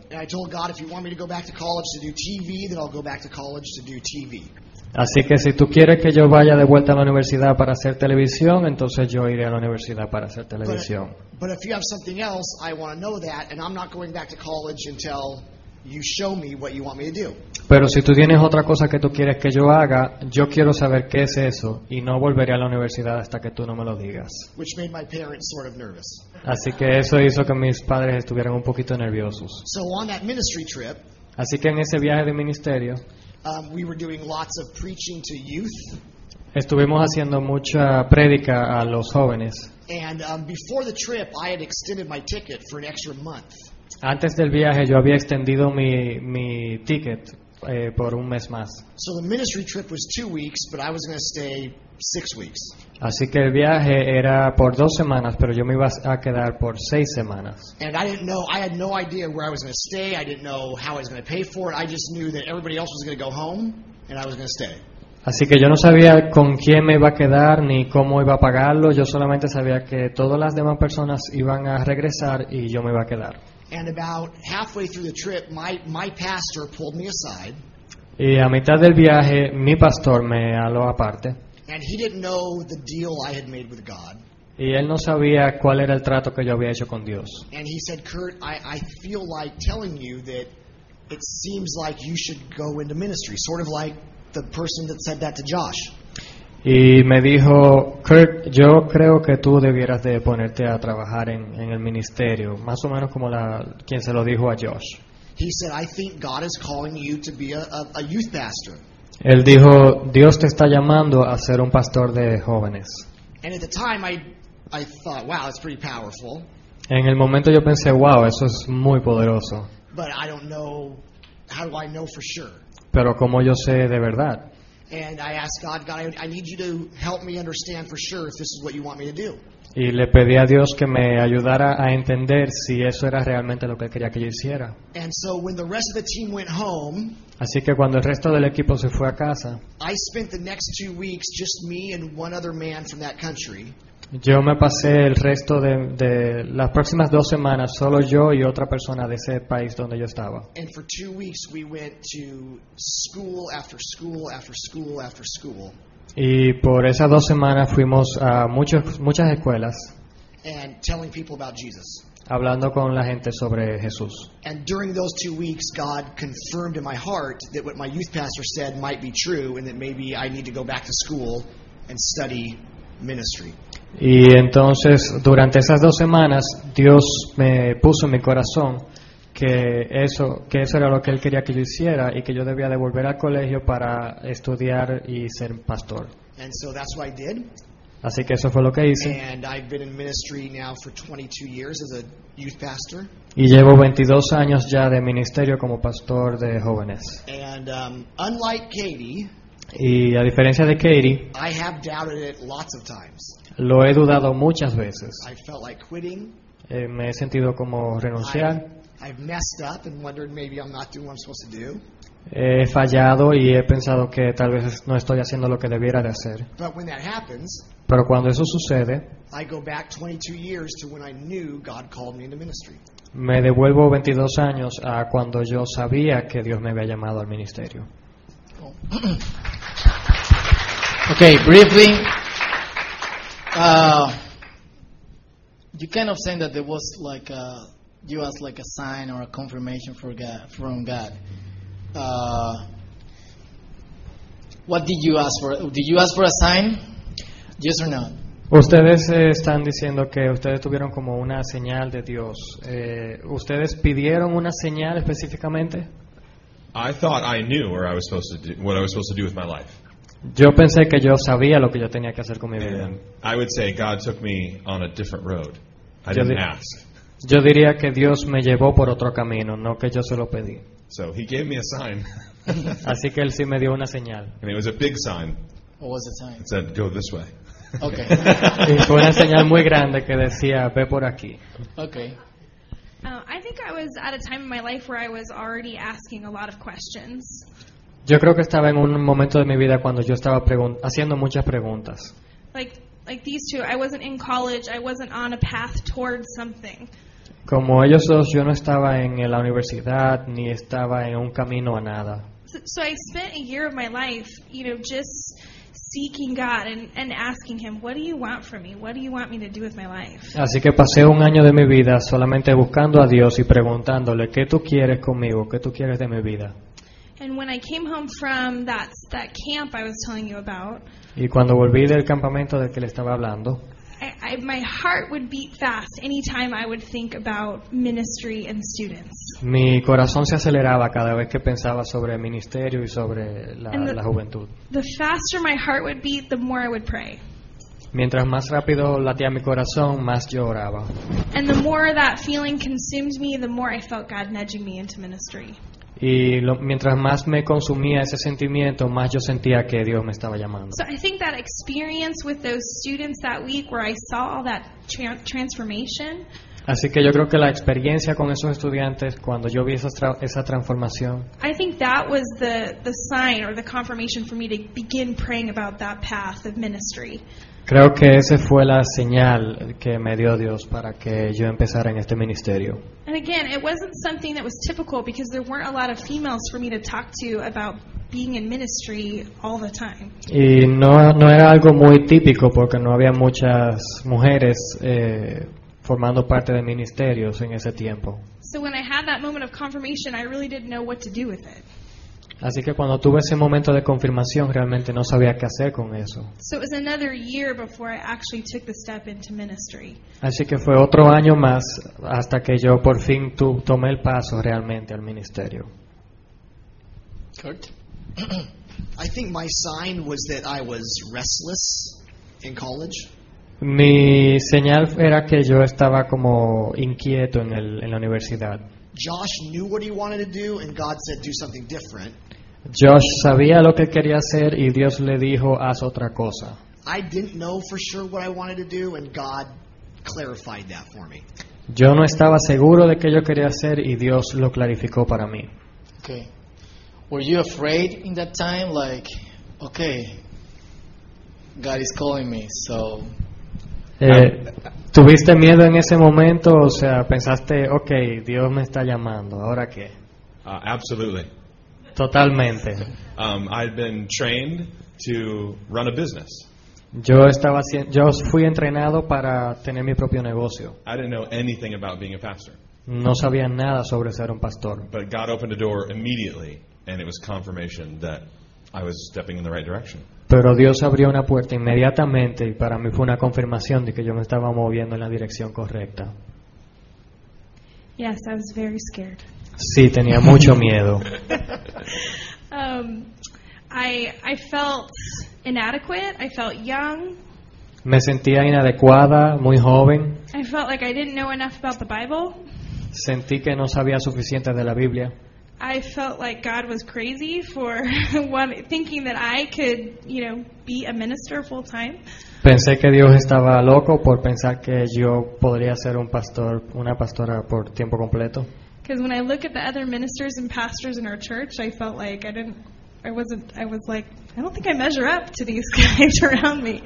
Speaker 5: Así que si tú quieres que yo vaya de vuelta a la universidad para hacer televisión, entonces yo iré a la universidad para hacer televisión.
Speaker 8: But if you have something else, I want to know that, and I'm not going back to college until you show me what you want me to do.
Speaker 5: Pero si tú tienes otra cosa que tú quieres que yo haga, yo quiero saber qué es eso y no volveré a la universidad hasta que tú no me lo digas.
Speaker 8: Which made my parents sort of nervous.
Speaker 5: Así que eso hizo que mis padres estuvieran un poquito nerviosos.
Speaker 8: So on that ministry trip,
Speaker 5: Así que en ese viaje de ministerio
Speaker 8: um, we were doing lots of preaching to youth.
Speaker 5: estuvimos haciendo mucha prédica a los jóvenes.
Speaker 8: And um, before the trip, I had extended my ticket for an extra month.
Speaker 5: Antes del viaje yo había extendido mi, mi ticket eh, por un mes más.
Speaker 8: So the ministry trip was two weeks, but I was going to stay six weeks.
Speaker 5: Así que el viaje era por dos semanas, pero yo me iba a quedar por seis semanas.
Speaker 8: And I didn't know, I had no idea where I was going to stay. I didn't know how I was going to pay for it. I just knew that everybody else was going to go home and I was going to stay.
Speaker 5: Así que yo no sabía con quién me iba a quedar ni cómo iba a pagarlo. Yo solamente sabía que todas las demás personas iban a regresar y yo me iba a quedar.
Speaker 8: And about halfway through the trip, my, my pastor pulled me aside,
Speaker 5: Y a mitad del viaje mi pastor me aparte
Speaker 8: and he didn't know the deal I had made with God.
Speaker 5: y él no sabía cuál era el trato que yo había hecho con Dios.
Speaker 8: And he said, Kurt, I, I feel like telling you that it seems like you should go into ministry, sort of like the person that said that to Josh.
Speaker 5: Y me dijo, Kurt, yo creo que tú debieras de ponerte a trabajar en, en el ministerio, más o menos como la, quien se lo dijo a Josh.
Speaker 8: He said, I think God is calling you to be a, a, a youth pastor.
Speaker 5: Él dijo, Dios te está llamando a ser un pastor de jóvenes.
Speaker 8: And at the time, I, I thought, wow, that's pretty powerful.
Speaker 5: En el momento yo pensé, wow, eso es muy poderoso.
Speaker 8: But I don't know. How do I know for sure?
Speaker 5: Pero como yo sé de verdad.
Speaker 8: And I asked God, God, I, need you to help me understand for sure if this is what you want me to do.
Speaker 5: Y le pedí a Dios que me ayudara a entender si eso era realmente lo que quería que yo hiciera.
Speaker 8: And so when the rest of the team went home,
Speaker 5: Así que cuando el resto del equipo se fue a casa,
Speaker 8: I spent the next two weeks just me and one other man from that country.
Speaker 5: yo me pasé el resto de, de las próximas dos semanas solo yo y otra persona de ese país donde yo estaba.
Speaker 8: And for two weeks, we went to school after school after school after school.
Speaker 5: Y por esas dos semanas fuimos a muchos, muchas escuelas
Speaker 8: and telling people about Jesus.
Speaker 5: Hablando con la gente sobre Jesús.
Speaker 8: And during those two weeks, God confirmed in my heart that what my youth pastor said might be true and that maybe I need to go back to school and study ministry.
Speaker 5: Y entonces durante esas dos semanas Dios me puso en mi corazón que eso, que eso era lo que Él quería que yo hiciera y que yo debía de volver al colegio para estudiar y ser pastor.
Speaker 8: And so that's what I did.
Speaker 5: Así que eso fue lo que hice.
Speaker 8: And I've been in ministry now for 22 years as a youth pastor.
Speaker 5: Y llevo 22 años ya de ministerio como pastor de jóvenes.
Speaker 8: And um, unlike Katie,
Speaker 5: Y a diferencia de Katie,
Speaker 8: I have doubted it lots of times.
Speaker 5: lo he dudado muchas veces.
Speaker 8: I felt like quitting.
Speaker 5: Eh, me he sentido como renunciar.
Speaker 8: I've messed up and wondered maybe I'm not doing what I'm supposed to do.
Speaker 5: He fallado y he pensado que tal vez no estoy haciendo lo que debiera de hacer.
Speaker 8: But when that happens,
Speaker 5: Pero cuando eso sucede,
Speaker 8: I go back 22 years to when I knew God called me into ministry.
Speaker 5: me devuelvo 22 años a cuando yo sabía que Dios me había llamado al ministerio.
Speaker 4: Okay, briefly, uh, you kind of saying that there was like a, you asked like a sign or a confirmation for God, from God. Uh, what did you ask for? Did you ask for a sign? Yes or no?
Speaker 5: Ustedes eh, están diciendo que ustedes tuvieron como una señal de Dios. Eh, ¿Ustedes pidieron una señal específicamente?
Speaker 6: I thought I knew where I was supposed to do, what I was supposed to do with my life.
Speaker 5: Yo pensé que yo sabía lo que yo tenía que hacer con mi vida.
Speaker 6: And I would say God took me on a different road. I
Speaker 5: Yo
Speaker 6: didn't
Speaker 5: di-
Speaker 6: ask.
Speaker 5: Yo diría que Dios me llevó por otro camino, no que yo se lo pedí.
Speaker 6: So he gave me a sign,
Speaker 5: Así que Él sí me dio una señal.
Speaker 6: and it was a big sign.
Speaker 4: What was the sign?
Speaker 6: It said, "Go this way."
Speaker 4: Okay.
Speaker 5: Y fue una señal muy grande que decía, ve por aquí.
Speaker 4: okay.
Speaker 7: Uh, I think I was at a time in my life where I was already asking a lot of questions.
Speaker 5: Yo creo que estaba en un momento de mi vida cuando yo estaba pregun- haciendo muchas preguntas.
Speaker 7: Like like these two, I wasn't in college. I wasn't on a path towards something.
Speaker 5: Como ellos dos, yo no estaba en la universidad ni estaba en un camino a nada.
Speaker 7: So, so I spent a year of my life, you know, just seeking God and, and asking Him, What do you want from me? What do you want me to do with my life?
Speaker 5: Así que pasé un año de mi vida solamente buscando a Dios y preguntándole, ¿qué tú quieres conmigo? ¿Qué tú quieres de mi vida?
Speaker 7: And when I came home from that, that camp I was telling you about,
Speaker 5: Y cuando volví del campamento del que le estaba hablando,
Speaker 7: I, I, my heart would beat fast anytime I would think about ministry and students.
Speaker 5: mi corazón se aceleraba cada vez que pensaba sobre el ministerio y sobre la,
Speaker 7: the-
Speaker 5: la juventud.
Speaker 7: The faster my heart would beat, the more I would pray.
Speaker 5: Mientras más rápido latía mi corazón, más yo oraba.
Speaker 7: And the more that feeling consumed me, the more I felt God nudging me into ministry.
Speaker 5: Y lo- mientras más me consumía ese sentimiento, más yo sentía que Dios me estaba llamando.
Speaker 7: So I think that experience with those students that week where I saw all that tran transformation,
Speaker 5: Así que yo creo que la experiencia con esos estudiantes, cuando yo vi esa, tra- esa transformación,
Speaker 7: I think that was the, the sign or the confirmation for me to begin praying about that path of ministry.
Speaker 5: Creo que esa fue la señal que me dio Dios para que yo empezara en este ministerio.
Speaker 7: And again, it wasn't something that was typical because there weren't a lot of females for me to talk to about being in ministry all the time.
Speaker 5: Y no, no era algo muy típico porque no había muchas mujeres eh, formando parte de ministerios en ese tiempo.
Speaker 7: So when I had that moment of confirmation, I really didn't know what to do with it.
Speaker 5: Así que cuando tuve ese momento de confirmación realmente no sabía qué hacer con eso.
Speaker 7: So it was another year before I actually took the step into ministry.
Speaker 5: Así que fue otro año más hasta que yo por fin tu- tomé el paso realmente al ministerio.
Speaker 4: Kurt?
Speaker 8: I think my sign was that I was restless in college.
Speaker 5: Mi señal era que yo estaba como inquieto en, el- en la universidad.
Speaker 8: Josh knew what he wanted to do, and God said, do something different.
Speaker 5: Josh sabía lo que quería hacer y Dios le dijo, haz otra cosa.
Speaker 8: I didn't know for sure what I wanted to do, and God clarified that for me.
Speaker 5: Yo no estaba seguro de qué yo quería hacer y Dios lo clarificó para mí.
Speaker 4: Okay. Were you afraid in that time? Like, okay, God is calling me, so
Speaker 5: Eh, ¿Tuviste miedo en ese momento? O sea, pensaste, ok, Dios me está llamando, ¿ahora qué?
Speaker 6: Uh, absolutely.
Speaker 5: Totalmente.
Speaker 6: Um, I'd been trained to run a business.
Speaker 5: Yo, estaba, yo fui entrenado para tener mi propio negocio.
Speaker 6: I didn't know anything about being a pastor.
Speaker 5: No sabía nada sobre ser un pastor.
Speaker 6: But God opened a door immediately, and it was confirmation that I was stepping in the right direction.
Speaker 5: Pero Dios abrió una puerta inmediatamente y para mí fue una confirmación de que yo me estaba moviendo en la dirección correcta.
Speaker 7: Yes, I was very scared.
Speaker 5: Sí, tenía mucho miedo.
Speaker 7: Um, I I felt inadequate. I felt young.
Speaker 5: Me sentía inadecuada, muy joven.
Speaker 7: I felt like I didn't know enough about the Bible.
Speaker 5: Sentí que no sabía suficiente de la Biblia.
Speaker 7: I felt like God was crazy for one, thinking that I could, you know, be a minister full time.
Speaker 5: Pensé que Dios estaba loco por pensar que yo podría ser un pastor, una pastora por tiempo completo.
Speaker 7: Because when I look at the other ministers and pastors in our church, I felt like I didn't, I wasn't, I was like, I don't think I measure up to these guys around me.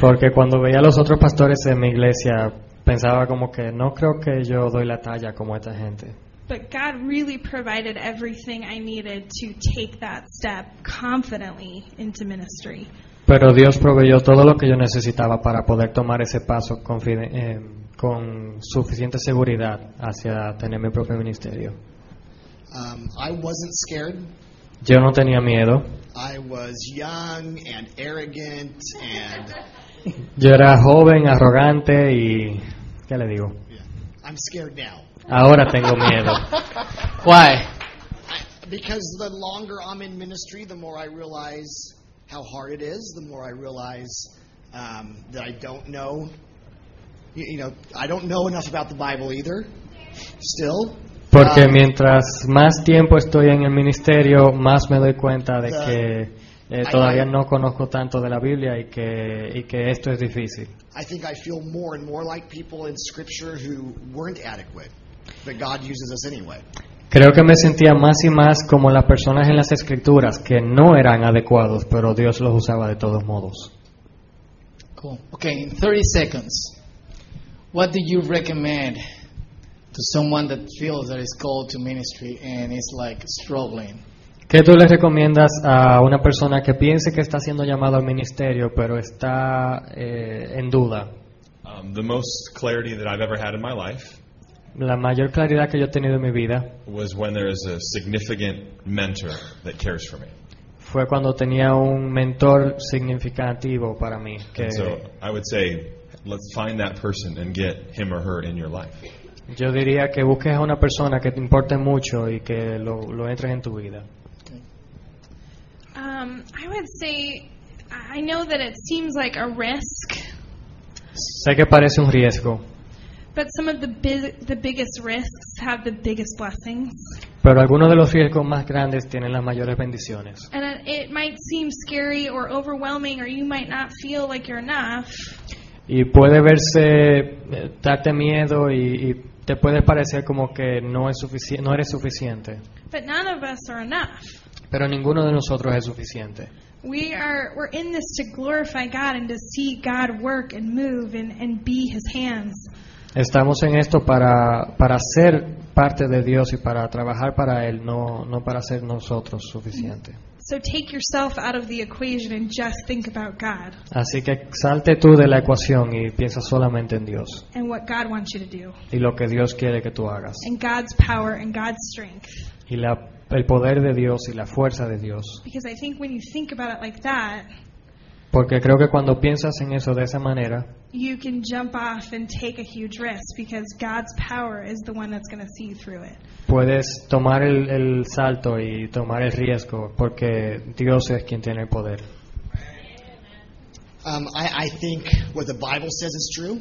Speaker 5: Porque cuando veía a los otros pastores en mi iglesia, pensaba como que no creo que yo doy la talla como esta gente.
Speaker 7: But God really provided everything I needed to take that step confidently into ministry.
Speaker 5: Pero Dios proveyó todo lo que yo necesitaba para poder tomar ese paso confide- eh, con suficiente seguridad hacia tener mi propio ministerio.
Speaker 8: Um, I wasn't scared.
Speaker 5: Yo no tenía miedo.
Speaker 8: I was young and arrogant, and
Speaker 5: Yo era joven, arrogante y... ¿Qué le digo?
Speaker 8: yeah, I'm scared now.
Speaker 5: Ahora tengo miedo.
Speaker 4: why?
Speaker 8: Because the longer I'm in ministry, the more I realize how hard it is. The more I realize um, that I don't know. You, you know, I don't know enough about the Bible either. Still,
Speaker 5: Porque
Speaker 8: Um,
Speaker 5: mientras más tiempo estoy en el ministerio, más me doy cuenta de que eh, todavía no conozco tanto de la Biblia y que, y que esto es difícil.
Speaker 8: I think I feel more and more like people in Scripture who weren't adequate, but God uses us anyway.
Speaker 5: Creo que me sentía más y más como las personas en las escrituras que no eran adecuados, pero Dios los usaba de todos modos.
Speaker 4: Cool. Okay, in 30 seconds, what do you recommend to someone that feels that is called to ministry and is like struggling?
Speaker 5: ¿Qué tú le recomiendas a una persona que piense que está siendo llamado al ministerio, pero está eh, en duda?
Speaker 6: Um, the most clarity that I've ever had in my life
Speaker 5: La mayor claridad que yo he tenido en mi vida
Speaker 6: was when there is a significant mentor that cares for me.
Speaker 5: fue cuando tenía un mentor significativo para mí. Que
Speaker 6: And so I would say, let's find that person and get him or her in your life.
Speaker 5: yo diría que busques a una persona que te importe mucho y que lo, lo entres en tu vida.
Speaker 7: Um, I would say, I know that it seems like a risk,
Speaker 5: Sé que parece un riesgo,
Speaker 7: but some of the big, the biggest risks have the biggest blessings.
Speaker 5: pero algunos de los riesgos más grandes tienen las mayores bendiciones.
Speaker 7: And it, might seem scary or overwhelming, or you might not feel like you're enough.
Speaker 5: Y puede verse, eh, darte miedo y, y te puede parecer como que no, es sufici- no eres suficiente.
Speaker 7: But none of us are enough.
Speaker 5: Pero ninguno de nosotros es suficiente.
Speaker 7: We are we're in this to glorify God and to see God work and move and, and be His hands.
Speaker 5: Estamos en esto para, para ser parte de Dios y para trabajar para Él, no, no para ser nosotros suficiente.
Speaker 7: So take yourself out of the equation and just think about God
Speaker 5: Así que salte tú de la ecuación y piensa solamente en Dios
Speaker 7: and what God wants you to do,
Speaker 5: y lo que Dios quiere que tú hagas.
Speaker 7: and God's power and God's strength.
Speaker 5: Y la, el poder de Dios y la fuerza de Dios.
Speaker 7: Because I think when you think about it like that,
Speaker 5: Porque creo que cuando piensas en eso de esa manera,
Speaker 7: you can jump off and take a huge risk because God's power is the one that's going to see you through it.
Speaker 5: puedes tomar el, el salto y tomar el riesgo porque Dios es quien tiene el poder.
Speaker 8: Um, I, I think what the Bible says is true.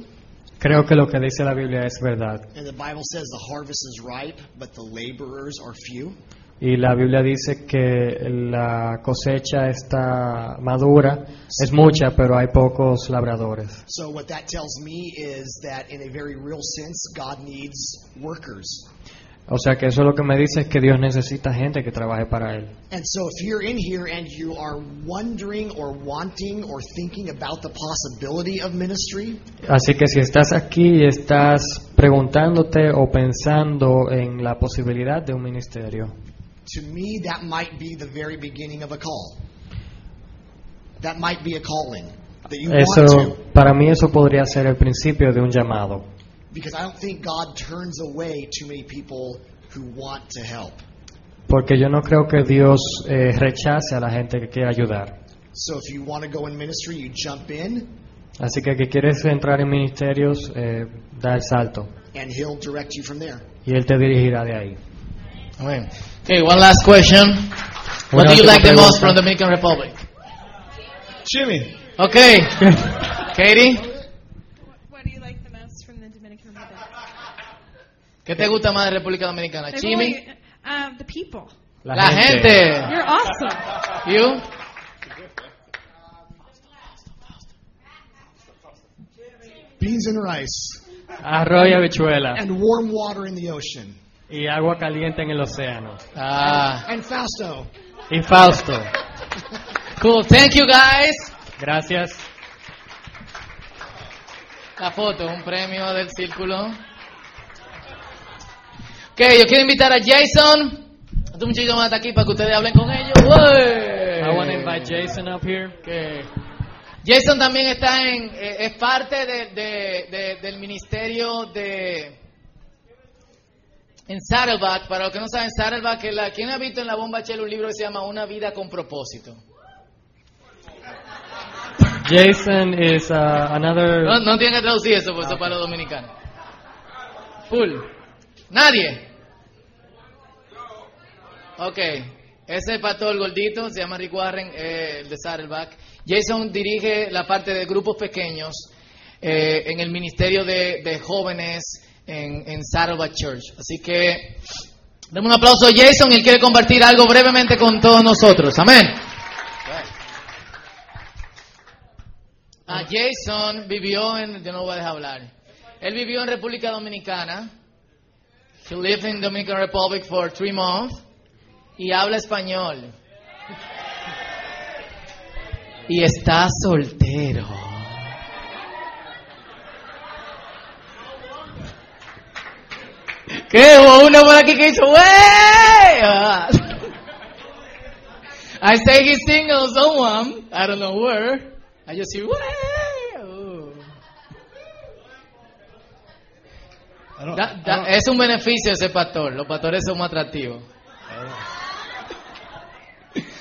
Speaker 5: Creo que lo que dice la Biblia es verdad.
Speaker 8: And the Bible says the harvest is ripe, but the laborers are few.
Speaker 5: Y la Biblia dice que la cosecha está madura, es mucha, pero hay pocos labradores.
Speaker 8: So what that tells me is that in a very real sense, God needs workers.
Speaker 5: O sea que eso lo que me dice es que Dios necesita gente que trabaje para Él. Así que si estás aquí y estás preguntándote o pensando en la posibilidad de un ministerio,
Speaker 8: to me that might be the very beginning of a call. That might be a calling that you want
Speaker 5: eso
Speaker 8: to.
Speaker 5: para mí eso podría ser el principio de un llamado.
Speaker 8: Because I don't think God turns away too many people who want to help.
Speaker 5: Porque yo no creo que Dios eh, rechace a la gente que quiere ayudar.
Speaker 8: So if you want to go in ministry, you jump in
Speaker 5: Así que que quieres entrar en ministerios, eh, da el salto
Speaker 8: and He'll direct you from there.
Speaker 5: y Él te dirigirá de ahí.
Speaker 4: Amen. Okay, one last question. What do you like the most
Speaker 5: pregunta.
Speaker 4: from Dominican Republic?
Speaker 6: Jimmy.
Speaker 4: Okay. Katie,
Speaker 7: What do you like the most from the Dominican Republic?
Speaker 4: ¿qué te gusta más de República Dominicana?
Speaker 7: I've
Speaker 4: Jimmy,
Speaker 7: only- um, the people.
Speaker 4: la gente.
Speaker 7: You're awesome.
Speaker 4: You?
Speaker 8: Beans and rice
Speaker 5: Arroz y habichuela
Speaker 8: and warm water in the ocean.
Speaker 5: Y agua caliente en el océano.
Speaker 4: Ah,
Speaker 8: And Fausto.
Speaker 5: Y Fausto.
Speaker 4: cool. Thank you guys.
Speaker 5: Gracias.
Speaker 4: La foto, un premio del círculo. Ok, yo quiero invitar a Jason. A tu muchachito más aquí para que ustedes hablen con ellos. ¡Uey!
Speaker 5: I want to invite Jason up here.
Speaker 4: Que Jason también está en, eh, es parte de- de- de- del ministerio de en Saddleback. Para los que no saben, Saddleback, es la, ¿quién ha visto en la bomba chela un libro que se llama Una vida con propósito?
Speaker 5: Jason is uh, another.
Speaker 4: No, no tienen que traducir eso, porque eso es para los dominicanos. Full. Nadie. Ok. Ese es pastor gordito, se llama Rick Warren, eh, de Saddleback. Jason dirige la parte de grupos pequeños eh, en el ministerio de, de jóvenes en, en Saddleback Church. Así que, demos un aplauso a Jason. Él quiere compartir algo brevemente con todos nosotros. Amén. Ah, Jason vivió en, yo no voy a dejar hablar. Él vivió en República Dominicana. He lived in Dominican Republic for three months y habla español. Y está soltero. ¿Qué? Hubo uno por aquí que hizo, ¡wey! Ah. I say he's single someone, I don't know where. I just hear, "Wey". Oh. Da- da- es un beneficio ese pastor. Los pastores son más atractivos.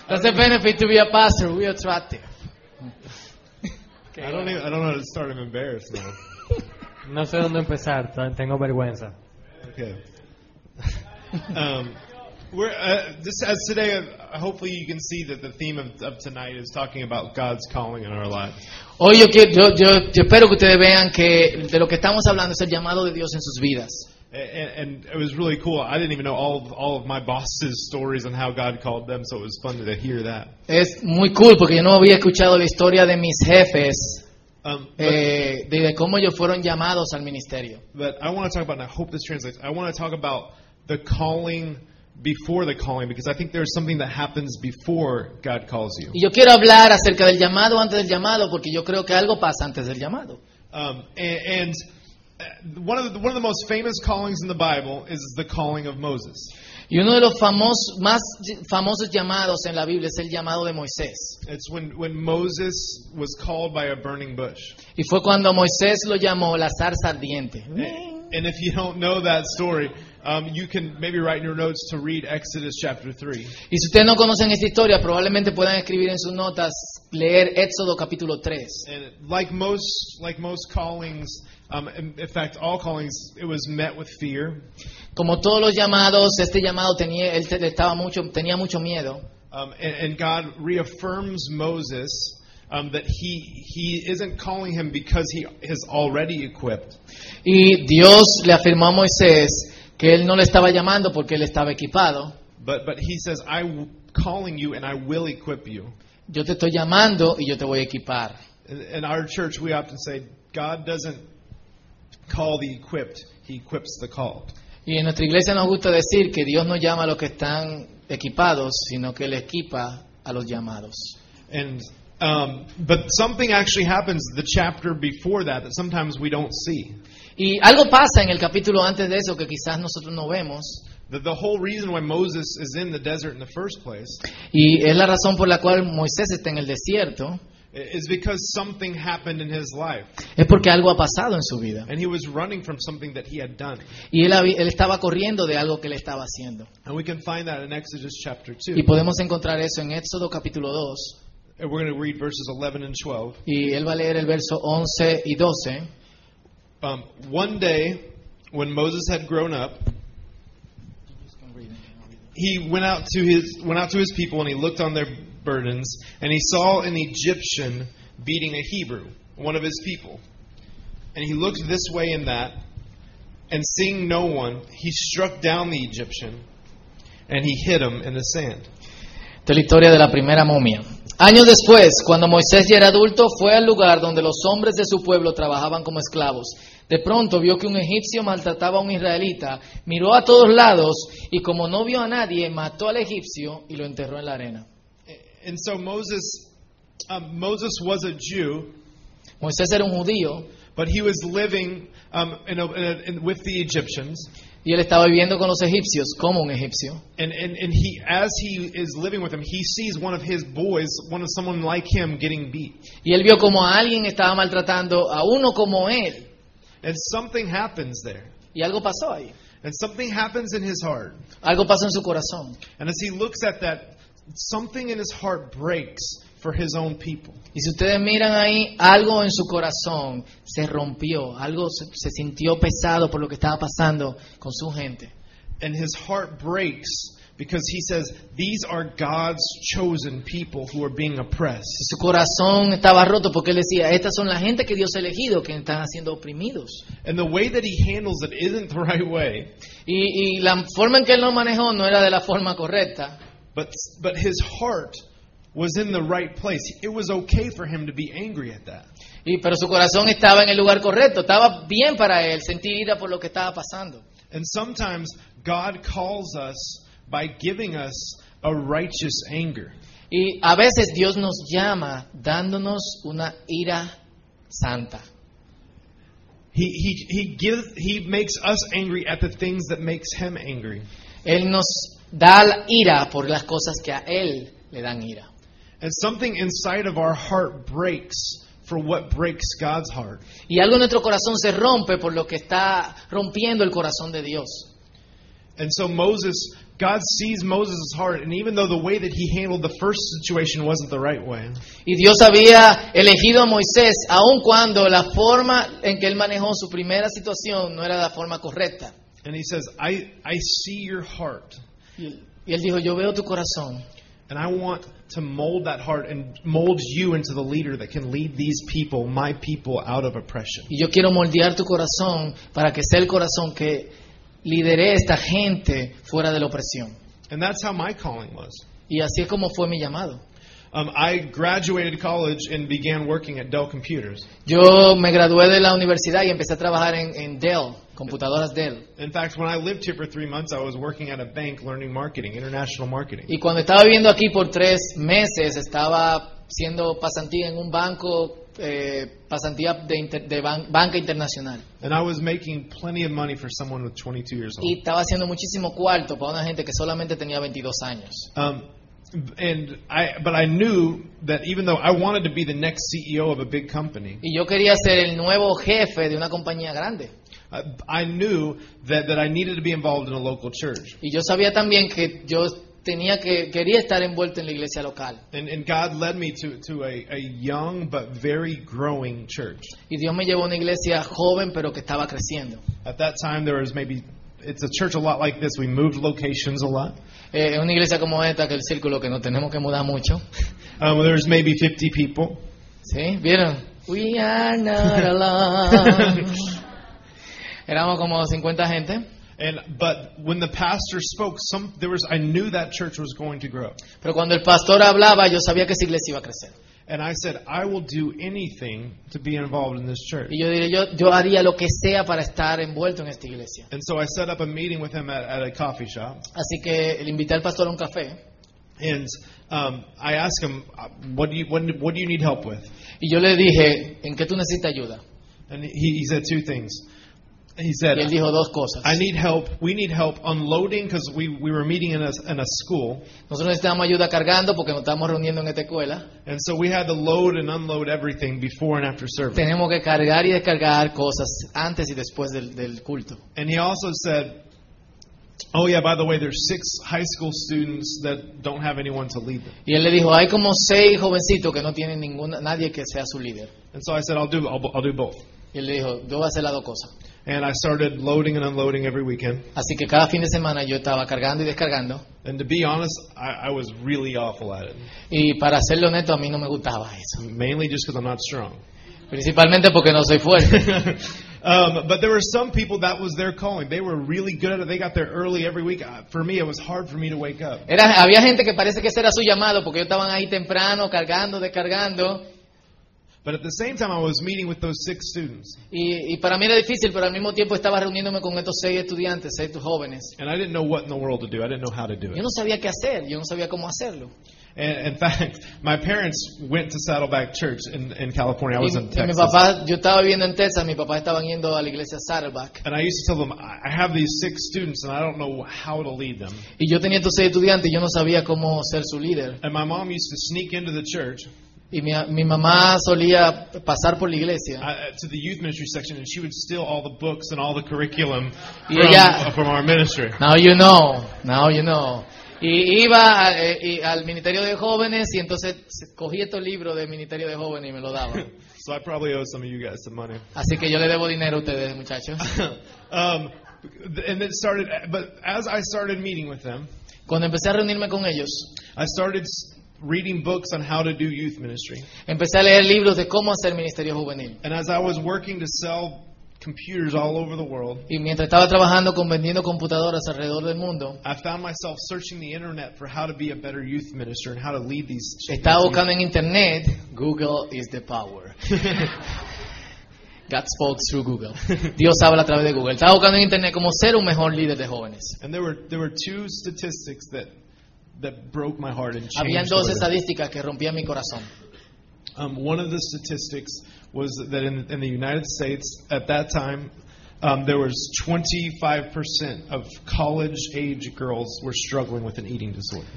Speaker 4: That's a benefit to be a pastor. We attractive.
Speaker 9: I don't even, I don't know how to start. I'm embarrassed now.
Speaker 5: No sé dónde empezar, tengo vergüenza.
Speaker 9: Okay. um, we're uh, this as today. Uh, hopefully, you can see that the theme of, of tonight is talking about God's calling in our lives.
Speaker 4: Hoy yo, yo, yo, yo espero que ustedes vean que de lo que estamos hablando es el llamado de Dios en sus vidas.
Speaker 9: And, and it was really cool. I didn't even know all of, all of my bosses' stories on how God called them, so it was fun to hear that.
Speaker 4: Es muy cool porque yo no había escuchado la historia de mis jefes,
Speaker 9: Um, but,
Speaker 4: eh, de, cómo ellos fueron llamados al ministerio.
Speaker 9: but I want to talk about, and I hope this translates. I want to talk about the calling before the calling because I think there's something that happens before God calls you.
Speaker 4: Y yo quiero hablar acerca del llamado antes del llamado porque yo creo que algo pasa antes del llamado.
Speaker 9: Um, and, and uh, one of the, one of the most famous callings in the Bible is the calling of Moses.
Speaker 4: Y uno de los famosos, más famosos llamados en la Biblia es el llamado de Moisés.
Speaker 9: It's when, when Moses was called by a burning bush.
Speaker 4: Y fue cuando Moisés lo llamó la zarza ardiente.
Speaker 9: And if you don't know that story, um, you can maybe write in your notes to read Exodus chapter 3.
Speaker 4: Y si ustedes no conocen esta historia, probablemente puedan escribir en sus notas, leer Éxodo capítulo 3.
Speaker 9: And like most, like most callings, um, in, in fact, all callings, it was met with fear.
Speaker 4: Como todos los llamados, este llamado tenía, él te- estaba mucho, tenía mucho miedo.
Speaker 9: Um, and, and God reaffirms Moses um, that he he isn't calling him because he is already equipped,
Speaker 4: Y Dios le afirmó a Moisés que él no le estaba llamando porque él estaba equipado.
Speaker 9: but but he says, "I'm calling you, and I will equip you."
Speaker 4: Yo te estoy llamando y yo te voy a equipar.
Speaker 9: In, in our church, we often say, God doesn't call the equipped; He equips the called.
Speaker 4: Y en nuestra iglesia nos gusta decir que Dios no llama a los que están equipados, sino que Él equipa a los llamados.
Speaker 9: And um, but something actually happens the chapter before that that sometimes we don't see.
Speaker 4: Y algo pasa en el capítulo antes de eso que quizás nosotros no vemos.
Speaker 9: The, the whole reason why Moses is in the desert in the first place
Speaker 4: Y es la razón por la cual Moisés está en el desierto.
Speaker 9: is because something happened in his life,
Speaker 4: Es porque algo ha pasado en su vida.
Speaker 9: and he was running from something that he had done.
Speaker 4: Y él, él estaba corriendo de algo que él estaba haciendo.
Speaker 9: And we can find that in Exodus chapter 2.
Speaker 4: Y podemos encontrar eso en Éxodo capítulo 2.
Speaker 9: And we're going to read verses 11 and 12.
Speaker 4: Y él va a leer el verso 11 y 12.
Speaker 9: Um, one day, when Moses had grown up, he went out to his went out to his people and he looked on their burdens and he saw an Egyptian beating a Hebrew, one of his people. And he looked this way and that, and seeing no one, he struck down the Egyptian and he hid him in the sand.
Speaker 4: Esta es la historia de la primera momia. Años después, cuando Moisés ya era adulto, fue al lugar donde los hombres de su pueblo trabajaban como esclavos. De pronto vio que un egipcio maltrataba a un israelita, miró a todos lados y como no vio a nadie, mató al egipcio y lo enterró en la arena.
Speaker 9: And so Moses, um, Moses was a Jew,
Speaker 4: Moisés era un judío
Speaker 9: but he was living um, in a, in a, in, with the Egyptians.
Speaker 4: Y él estaba viviendo con los egipcios como un egipcio.
Speaker 9: And, and, and he, as he is living with them, he sees one of his boys, one of someone like him, getting beat.
Speaker 4: Y él vio como a alguien estaba maltratando a uno como él.
Speaker 9: And something happens there.
Speaker 4: Y algo pasó ahí.
Speaker 9: And something happens in his heart.
Speaker 4: Algo pasó en su corazón.
Speaker 9: And as he looks at that, something in his heart breaks for his own people.
Speaker 4: Y si ustedes miran ahí, algo en su corazón se rompió, algo se, se sintió pesado por lo que estaba pasando con su gente.
Speaker 9: And his heart breaks because he says, These are God's chosen people who are being oppressed.
Speaker 4: su corazón estaba roto porque él decía, estas son la gente que Dios ha elegido que están siendo oprimidos.
Speaker 9: And the way that he handles it isn't the right way.
Speaker 4: Y, y la forma en que él lo manejó no era de la forma correcta,
Speaker 9: But, but his heart was in the right place. It was okay for him to be angry at that.
Speaker 4: y, pero su corazón estaba en el lugar correcto, estaba bien para él sentir ira por lo que estaba pasando.
Speaker 9: And sometimes God calls us by giving us a righteous anger.
Speaker 4: Y a veces Dios nos llama dándonos una ira santa.
Speaker 9: He, he, he, gives, he makes us angry at the things that makes him angry.
Speaker 4: Él nos da la ira por las cosas que a Él le dan ira.
Speaker 9: And something inside of our heart breaks for what breaks God's heart.
Speaker 4: Y algo en nuestro corazón se rompe por lo que está rompiendo el corazón de Dios.
Speaker 9: And so Moses, God sees Moses' heart, and even though the way that he handled the first situation wasn't the right way,
Speaker 4: Y Dios había elegido a Moisés, aun cuando la forma en que él manejó su primera situación no era la forma correcta.
Speaker 9: and he says, I, I see your heart,
Speaker 4: Y él dijo, yo veo tu corazón
Speaker 9: and I want to mold that heart and mold you into the leader that can lead these people, my people, out of oppression.
Speaker 4: y yo quiero moldear tu corazón para que sea el corazón que lidere esta gente fuera de la opresión.
Speaker 9: And that's how my calling was.
Speaker 4: Y así es como fue mi llamado.
Speaker 9: Um, I graduated college and began working at Dell Computers.
Speaker 4: Yo me gradué de la universidad y empecé a trabajar en, en Dell, computadoras Dell.
Speaker 9: In fact, when I lived here for three months, I was working at a bank learning marketing, international marketing.
Speaker 4: Y cuando estaba viviendo aquí por tres meses, estaba siendo pasantía en un banco, eh, pasantía de, inter- de ban- banca internacional.
Speaker 9: And I was making plenty of money for someone with 22 years
Speaker 4: Y
Speaker 9: old.
Speaker 4: estaba haciendo muchísimo cuarto para una gente que solamente tenía 22 años.
Speaker 9: Um, and I, but I knew that even though I wanted to be the next CEO of a big company,
Speaker 4: Y yo quería ser el nuevo jefe de una compañía grande.
Speaker 9: I, I knew that, that I needed to be involved in a local church.
Speaker 4: Y yo sabía también que yo tenía que quería estar envuelto en la iglesia local.
Speaker 9: And, and God led me to, to a, a young but very growing church.
Speaker 4: Y Dios me llevó a una iglesia joven pero que estaba creciendo.
Speaker 9: At that time, there was maybe, it's a church a lot like this. We moved locations a lot.
Speaker 4: Eh, Es una iglesia como esta, que el círculo que no tenemos que mudar mucho.
Speaker 9: Um, there's maybe 50 people.
Speaker 4: ¿Sí? ¿Vieron? We are not alone. Éramos como 50 gente.
Speaker 9: And but when the pastor spoke, some there was I knew that church was going to grow.
Speaker 4: Pero cuando el pastor hablaba, yo sabía que esa iglesia iba a crecer.
Speaker 9: And I said, I will do anything to be involved in this church.
Speaker 4: Y yo diré, yo, yo haría lo que sea para estar envuelto en esta iglesia.
Speaker 9: And so I set up a meeting with him at, at a coffee shop.
Speaker 4: Así que le invité al pastor a un café.
Speaker 9: And um, I asked him, what do, you, what, what do you need help with?
Speaker 4: Y yo le dije, ¿en qué tú necesitas ayuda?
Speaker 9: And he, he said two things. He said,
Speaker 4: Y él dijo dos cosas.
Speaker 9: I need help. We need help unloading because we, we were meeting in a, in a school.
Speaker 4: Nosotros necesitamos ayuda cargando porque nos estamos reuniendo en esta escuela.
Speaker 9: And so we had to load and unload everything before and after service.
Speaker 4: Tenemos que cargar y descargar cosas antes y después del, del culto.
Speaker 9: And he also said, Oh, yeah, by the way, there's six high school students that don't have anyone to lead them.
Speaker 4: Y él le dijo, hay como seis jovencitos que no tienen ninguna, nadie que sea su líder.
Speaker 9: And so I said, I'll do, I'll, I'll do both.
Speaker 4: Y él le dijo, yo voy a hacer las dos cosas.
Speaker 9: And I started loading and unloading every weekend.
Speaker 4: Así que cada fin de semana yo estaba cargando y descargando.
Speaker 9: And to be honest, I, I was really awful at it.
Speaker 4: Y para serlo honesto, a mí no me gustaba eso.
Speaker 9: Mainly just because I'm not strong.
Speaker 4: Principalmente porque no soy fuerte.
Speaker 9: um, but there were some people that was their calling. They were really good at it. They got there early every week. Uh, For me, it was hard for me to wake up.
Speaker 4: Era, había gente que parece que ese era su llamado porque ellos estaban ahí temprano, cargando, descargando.
Speaker 9: But at the same time, I was meeting with those six students.
Speaker 4: Y, y para mí era difícil, pero al mismo tiempo estaba reuniéndome con estos seis estudiantes, seis jóvenes.
Speaker 9: And I didn't know what in the world to do. I didn't know how to do it.
Speaker 4: Yo no sabía qué hacer, yo no sabía cómo hacerlo.
Speaker 9: And in fact, my parents went to Saddleback Church in, in California. I was in
Speaker 4: y mi
Speaker 9: Texas.
Speaker 4: papá, yo estaba viviendo en Texas, mi papá estaban yendo a la iglesia Saddleback.
Speaker 9: And I used to tell them, I I have these six students and I don't know how to lead them.
Speaker 4: Y yo tenía estos seis estudiantes yo no sabía cómo ser su líder.
Speaker 9: And my mom used to sneak into the church
Speaker 4: Y mi, mi mamá solía pasar por la iglesia.
Speaker 9: uh, to the youth ministry section and she would steal all the books and all the curriculum from,
Speaker 4: ella-
Speaker 9: uh, from our ministry.
Speaker 4: Now you know, now you know. Y iba a- eh, y al ministerio de jóvenes y entonces cogía estos libros del ministerio de jóvenes y me lo daba.
Speaker 9: So I probably owe some of you guys some money.
Speaker 4: Así que yo le debo dinero a ustedes, muchachos.
Speaker 9: um, and it started, but as I started meeting with them,
Speaker 4: Cuando empecé a reunirme con ellos,
Speaker 9: I started reading books on how to do youth ministry.
Speaker 4: empecé a leer libros de cómo hacer ministerio juvenil.
Speaker 9: And as I was working to sell computers all over the world,
Speaker 4: Y mientras estaba trabajando con vendiendo computadoras alrededor del mundo,
Speaker 9: I found myself searching the internet for how to be a better youth minister and how to lead these.
Speaker 4: estaba
Speaker 9: these
Speaker 4: buscando en internet, Google is the power. God spoke through Google. Dios habla a través de Google. Estaba buscando en internet cómo ser un mejor líder de jóvenes.
Speaker 9: And there were there were two statistics that that broke my heart and
Speaker 4: Habían
Speaker 9: changed.
Speaker 4: dos
Speaker 9: the way that-
Speaker 4: estadísticas que rompían mi corazón.
Speaker 9: Um, one of the statistics was that in, in the United States at that time, um, there was 25% of college-age girls were struggling with an eating disorder.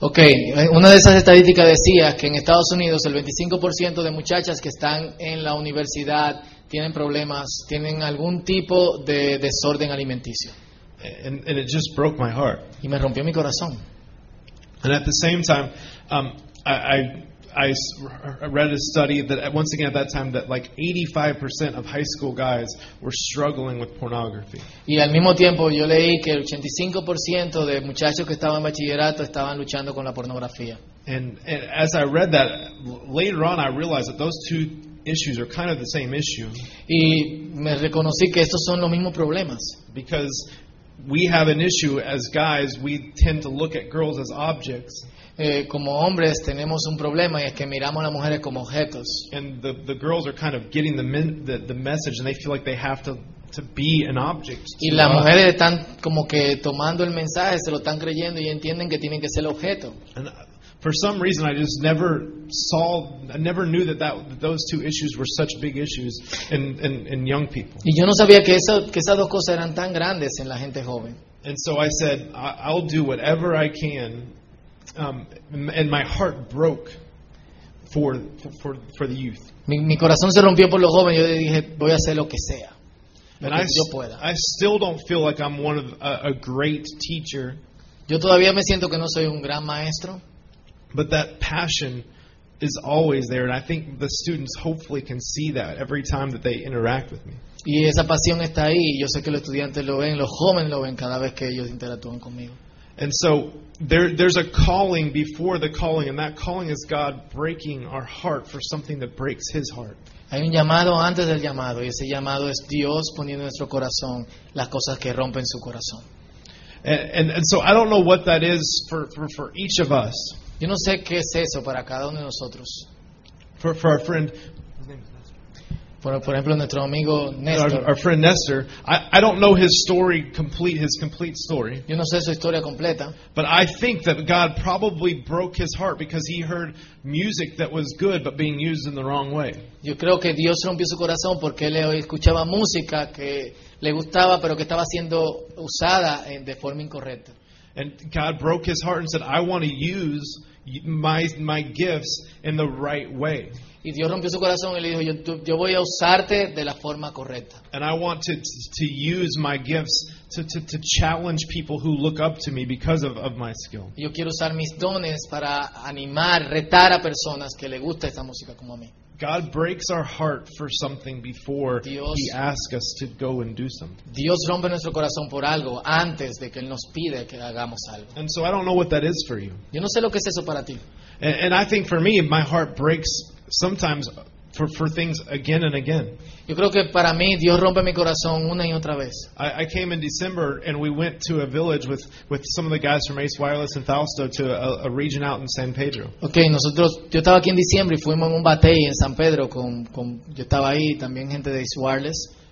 Speaker 4: Ok, eh, una de esas estadísticas decía que en Estados Unidos el 25% de muchachas que están en la universidad tienen problemas, tienen algún tipo de desorden alimenticio.
Speaker 9: And, and it just broke my heart.
Speaker 4: Y me rompió mi corazón.
Speaker 9: And at the same time, um, I, I, I read a study that once again at that time that like 85% of high school guys were struggling with pornography.
Speaker 4: Y al mismo tiempo yo leí que el 85% de muchachos que estaban en bachillerato estaban luchando con la pornografía.
Speaker 9: And, and as I read that, later on I realized that those two issues are kind of the same issue
Speaker 4: Y me reconocí que estos son los mismos problemas.
Speaker 9: because we have an issue as guys, we tend to look at girls as objects.
Speaker 4: Eh, como hombres tenemos un problema y es que miramos a las mujeres como objetos.
Speaker 9: And the, the girls are kind of getting the, min, the, the message and they feel like they have to, to be an object.
Speaker 4: Y las mujeres están como que tomando el mensaje, se lo están creyendo y entienden que tienen que ser el objeto.
Speaker 9: And for some reason, I just never saw, I never knew that, that, that those two issues were such big issues in, in, in young people.
Speaker 4: Y yo no sabía que, eso, que esas dos cosas eran tan grandes en la gente joven.
Speaker 9: And so I said, I, I'll do whatever I can. Um, and my heart broke for, for, for the youth.
Speaker 4: Mi, mi corazón se rompió por los jóvenes. Yo dije, voy a hacer lo que sea. Lo
Speaker 9: And
Speaker 4: que
Speaker 9: I,
Speaker 4: yo pueda.
Speaker 9: I still don't feel like I'm one of a, a great teacher,
Speaker 4: Yo todavía me siento que no soy un gran maestro,
Speaker 9: but that passion is always there. And I think the students hopefully can see that every time that they interact with me.
Speaker 4: y esa pasión está ahí. Yo sé que los estudiantes lo ven, los jóvenes lo ven cada vez que ellos interactúan conmigo.
Speaker 9: And so there, there's a calling before the calling, and that calling is God breaking our heart for something that breaks His heart.
Speaker 4: Hay un llamado antes del llamado y ese llamado es Dios poniendo en nuestro corazón las cosas que rompen su corazón.
Speaker 9: And, and, and so I don't know what that is for, for, for each of us.
Speaker 4: Yo no sé qué es eso para cada uno de nosotros.
Speaker 9: For, for our friend,
Speaker 4: Por, por ejemplo, nuestro amigo
Speaker 9: our,
Speaker 4: Néstor.
Speaker 9: our friend Nestor, I, I don't know his story complete, his complete story.
Speaker 4: Yo no sé su historia completa,
Speaker 9: But I think that God probably broke his heart because he heard music that was good but being used in the wrong way.
Speaker 4: Yo creo que Dios rompió su corazón porque él escuchaba música que le gustaba, pero que estaba siendo usada eh, de forma incorrecta.
Speaker 9: And God broke his heart and said, I want to use my, my gifts in the right way.
Speaker 4: Y Dios rompió su corazón y le dijo, yo, yo voy a usarte de la forma correcta.
Speaker 9: And I want to, to use my gifts to, to, to challenge people who look up to me because of, of my skill.
Speaker 4: Yo quiero usar mis dones para animar, retar a personas que le gusta esta música como a mí.
Speaker 9: God breaks our heart for something before
Speaker 4: Dios-
Speaker 9: he asks us to go and do something.
Speaker 4: Dios rompe nuestro corazón por algo antes de que Él nos pide que hagamos algo.
Speaker 9: And so I don't know what that is for you.
Speaker 4: Yo no sé lo que es eso para ti.
Speaker 9: And, and I think for me, my heart breaks sometimes for, for things again and again.
Speaker 4: Yo creo que para mí Dios rompe mi corazón una y otra vez.
Speaker 9: I, I came in December and we went to a village with, with some of the guys from Ace Wireless and Fausto to a, a region out in San Pedro.
Speaker 4: Ok, nosotros, yo estaba aquí en diciembre y fuimos en un batey en San Pedro con, con yo estaba ahí, también gente de Ace Wireless.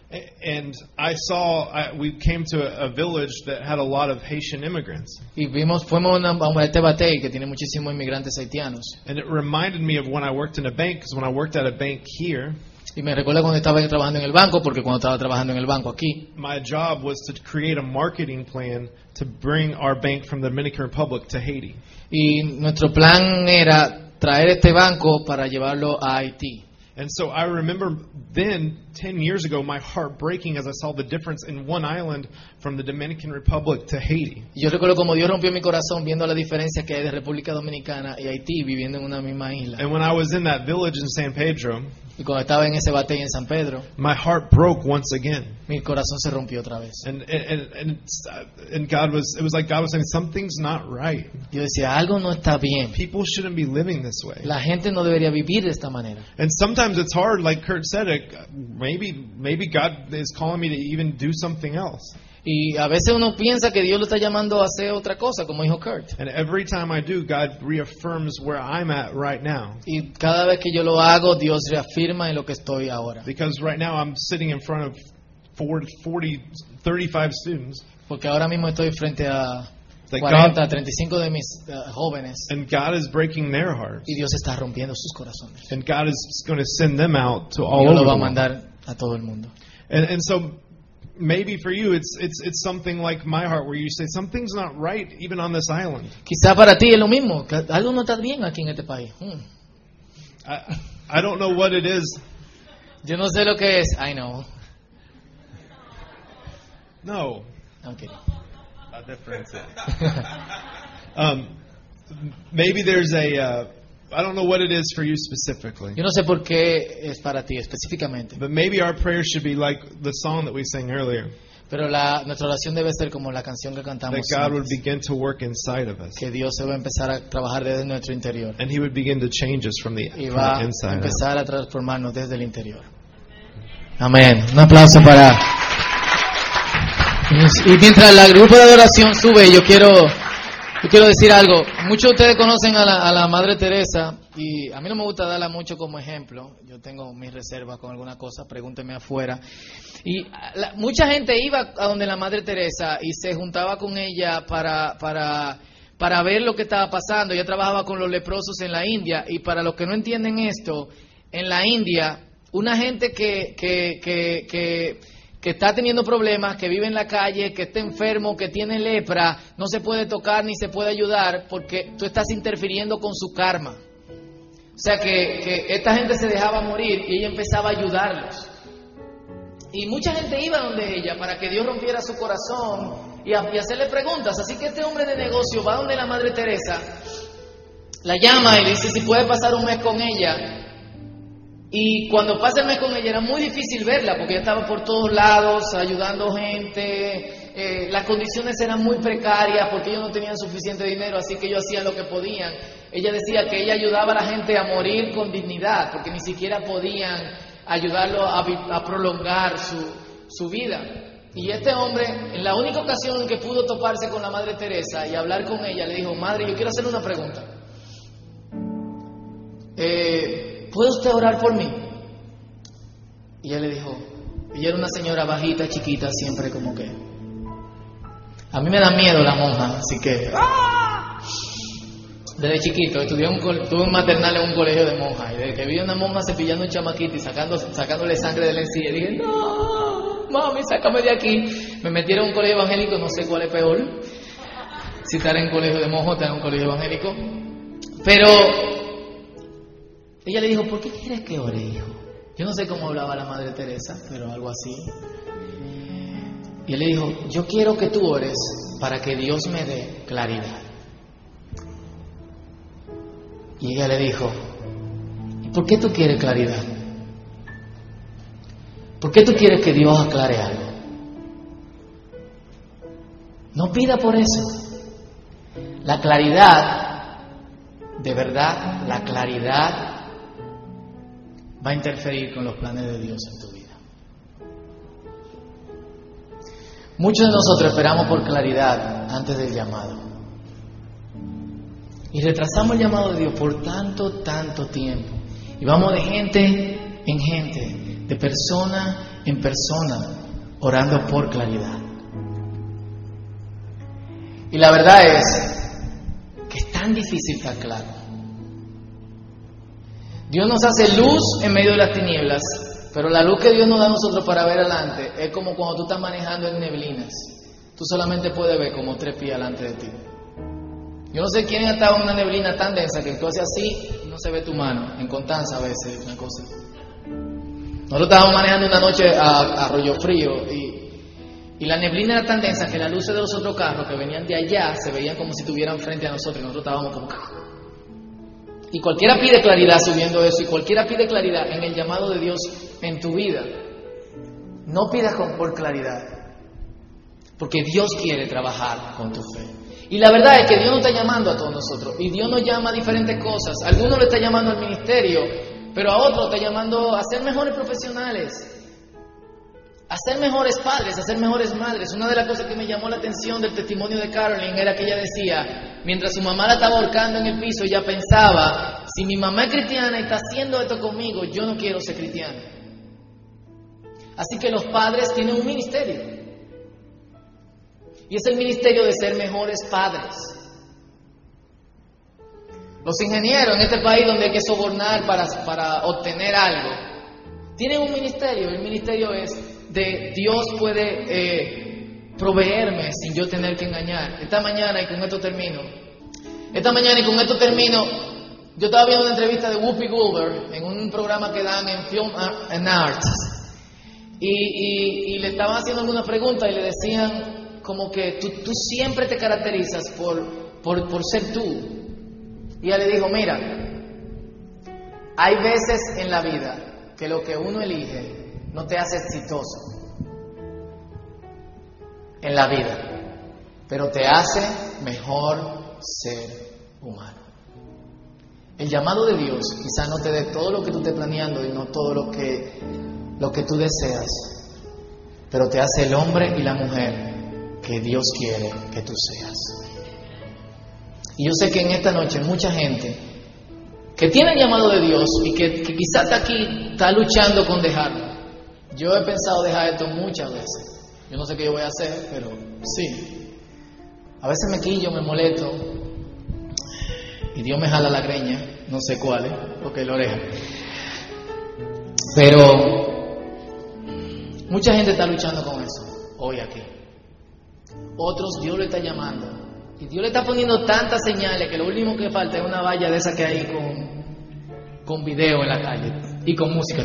Speaker 9: And I saw, I, we came to a, a village that had a lot of Haitian immigrants.
Speaker 4: Y vimos, fuimos a, una- a este batey que tiene muchísimos inmigrantes haitianos.
Speaker 9: And it reminded me of when I worked in a bank, because when I worked at a bank here,
Speaker 4: Y me recuerda cuando estaba trabajando en el banco, porque cuando estaba trabajando en el banco aquí,
Speaker 9: my job was to create a marketing plan to bring our bank from the Dominican Republic to Haiti.
Speaker 4: y nuestro plan era traer este banco para llevarlo a Haití.
Speaker 9: And so I remember then, 10 years ago, my heart breaking as I saw the difference in one island from the Dominican Republic to Haiti.
Speaker 4: Yo recuerdo como Dios rompió mi corazón viendo la diferencia que hay de República Dominicana y Haití viviendo en una misma isla.
Speaker 9: And when I was in that village in San Pedro,
Speaker 4: Y cuando estaba en ese batey en San Pedro,
Speaker 9: my heart broke once again.
Speaker 4: mi corazón se rompió otra vez.
Speaker 9: And, and, and, and God was, it was like God was saying, something's not right.
Speaker 4: Yo decía, algo no está bien.
Speaker 9: People shouldn't be living this way.
Speaker 4: La gente no debería vivir de esta manera.
Speaker 9: And sometimes it's hard, like Kurt said, it, maybe, maybe God is calling me to even do something else.
Speaker 4: Y a veces uno piensa que Dios lo está llamando a hacer otra cosa, como dijo Kurt.
Speaker 9: And every time I do, God reaffirms where I'm at right now.
Speaker 4: Y cada vez que yo lo hago, Dios reafirma en lo que estoy ahora.
Speaker 9: Because right now I'm sitting in front of 40, 40 35 students.
Speaker 4: Porque ahora mismo estoy frente a
Speaker 9: That
Speaker 4: 40,
Speaker 9: God,
Speaker 4: 35 de mis eh, jóvenes
Speaker 9: and God is breaking their hearts.
Speaker 4: y Dios está rompiendo sus corazones.
Speaker 9: And God is going to send them out to all
Speaker 4: Dios
Speaker 9: over
Speaker 4: lo va a mandar a todo el mundo.
Speaker 9: And, and so maybe for you, it's, it's, it's something like my heart where you say, something's not right even on this island.
Speaker 4: Quizá para ti es lo mismo, que algo no está bien aquí en este país. Hmm.
Speaker 9: I, I don't know what it is.
Speaker 4: Yo no sé lo que es. I know.
Speaker 9: No.
Speaker 4: I'm kidding.
Speaker 6: A difference.
Speaker 9: Um, maybe there's a, uh, I don't know what it is for you specifically.
Speaker 4: Yo no sé por qué es para ti específicamente,
Speaker 9: But maybe our prayer should be like the song that we sang earlier.
Speaker 4: pero la, nuestra oración debe ser como la canción que cantamos,
Speaker 9: That God would begin to work inside of us.
Speaker 4: que Dios se va a empezar a trabajar desde nuestro interior
Speaker 9: And He would begin to change us from the,
Speaker 4: y
Speaker 9: from
Speaker 4: va
Speaker 9: the
Speaker 4: a
Speaker 9: inside out.
Speaker 4: empezar a transformarnos desde el interior. Amén. Un aplauso para... Y mientras el grupo de adoración sube, yo quiero, yo quiero decir algo. Muchos de ustedes conocen a la, a la Madre Teresa y a mí no me gusta darla mucho como ejemplo. Yo tengo mis reservas con alguna cosa, pregúnteme afuera. Y la- mucha gente iba a donde la Madre Teresa y se juntaba con ella para, para, para ver lo que estaba pasando. Ella trabajaba con los leprosos en la India y para los que no entienden esto, en la India, una gente que, que, que, que, que está teniendo problemas, que vive en la calle, que está enfermo, que tiene lepra, no se puede tocar ni se puede ayudar porque tú estás interfiriendo con su karma. O sea que, que esta gente se dejaba morir y ella empezaba a ayudarlos. Y mucha gente iba donde ella para que Dios rompiera su corazón y, a- y hacerle preguntas. Así que este hombre de negocio va donde la Madre Teresa, la llama y le dice si puede pasar un mes con ella. Y cuando pasa el mes con ella era muy difícil verla porque ella estaba por todos lados ayudando gente, eh, las condiciones eran muy precarias porque ellos no tenían suficiente dinero, así que ellos hacían lo que podían. Ella decía que ella ayudaba a la gente a morir con dignidad, porque ni siquiera podían ayudarlo a, a prolongar su, su vida. Y este hombre, en la única ocasión en que pudo toparse con la Madre Teresa y hablar con ella, le dijo, Madre, yo quiero hacerle una pregunta. Eh, ¿Puede usted orar por mí? Y ella le dijo, ella era una señora bajita, chiquita, siempre como que... A mí me da miedo la monja, así que... ¡ah! Desde chiquito, estudié un, tuve un maternal en un colegio de monjas, y desde que vi a una monja cepillando un chamaquito y sacando, sacándole sangre de la encía, dije, no, mami, sácame de aquí. Me metieron a un colegio evangélico, no sé cuál es peor, si estar en un colegio de monjas o estar en un colegio evangélico. Pero ella le dijo, ¿por qué quieres que ore, hijo? Yo no sé cómo hablaba la Madre Teresa, pero algo así. Y él le dijo, yo quiero que tú ores para que Dios me dé claridad. Y ella le dijo, ¿y por qué tú quieres claridad? ¿Por qué tú quieres que Dios aclare algo? No pida por eso. La claridad, de verdad, la claridad va a interferir con los planes de Dios en tu vida. Muchos de nosotros esperamos por claridad antes del llamado. Y retrasamos el llamado de Dios por tanto, tanto tiempo. Y vamos de gente en gente, de persona en persona, orando por claridad. Y la verdad es que es tan difícil estar claro. Dios nos hace luz en medio de las tinieblas, pero la luz que Dios nos da a nosotros para ver adelante es como cuando tú estás manejando en neblinas. Tú solamente puedes ver como tres pies delante de ti. Yo no sé quién ha estado en una neblina tan densa que tú haces así no se ve tu mano. En Constanza a veces, una cosa. Nosotros estábamos manejando una noche a, Arroyo Frío y, y la neblina era tan densa que las luces de los otros carros que venían de allá se veían como si estuvieran frente a nosotros y nosotros estábamos como... Y cualquiera pide claridad subiendo eso y cualquiera pide claridad en el llamado de Dios en tu vida. No pidas con, por claridad, porque Dios quiere trabajar con tu fe. Y la verdad es que Dios nos está llamando a todos nosotros y Dios nos llama a diferentes cosas. Algunos le está llamando al ministerio, pero a otros está llamando a ser mejores profesionales, a ser mejores padres, a ser mejores madres. Una de las cosas que me llamó la atención del testimonio de Carolyn era que ella decía, mientras su mamá la estaba ahorcando en el piso, ella pensaba, si mi mamá es cristiana y está haciendo esto conmigo, yo no quiero ser cristiana. Así que los padres tienen un ministerio. Y es el ministerio de ser mejores padres. Los ingenieros en este país donde hay que sobornar para, para obtener algo, tienen un ministerio. El ministerio es de Dios puede eh, proveerme sin yo tener que engañar. Esta mañana, y con esto termino, esta mañana y con esto termino, yo estaba viendo una entrevista de Whoopi Goldberg en un programa que dan en Film and Arts. Y, y, y le estaban haciendo alguna pregunta y le decían como que tú, tú siempre te caracterizas por, por, por ser tú. Y ella le dijo, mira, hay veces en la vida que lo que uno elige no te hace exitoso en la vida, pero te hace mejor ser humano. El llamado de Dios quizá no te dé todo lo que tú estés planeando y no todo lo que, lo que tú deseas, pero te hace el hombre y la mujer que Dios quiere que tú seas. Y yo sé que en esta noche mucha gente que tiene el llamado de Dios y que, que quizás está aquí, está luchando con dejarlo. Yo he pensado dejar esto muchas veces. Yo no sé qué yo voy a hacer, pero sí. A veces me quillo, me molesto. Y Dios me jala la greña, no sé cuál, ¿eh? porque la oreja. Pero mucha gente está luchando con eso hoy aquí. Otros Dios le está llamando. Y Dios le está poniendo tantas señales que lo último que falta es una valla de esa que hay con, con video en la calle y con música.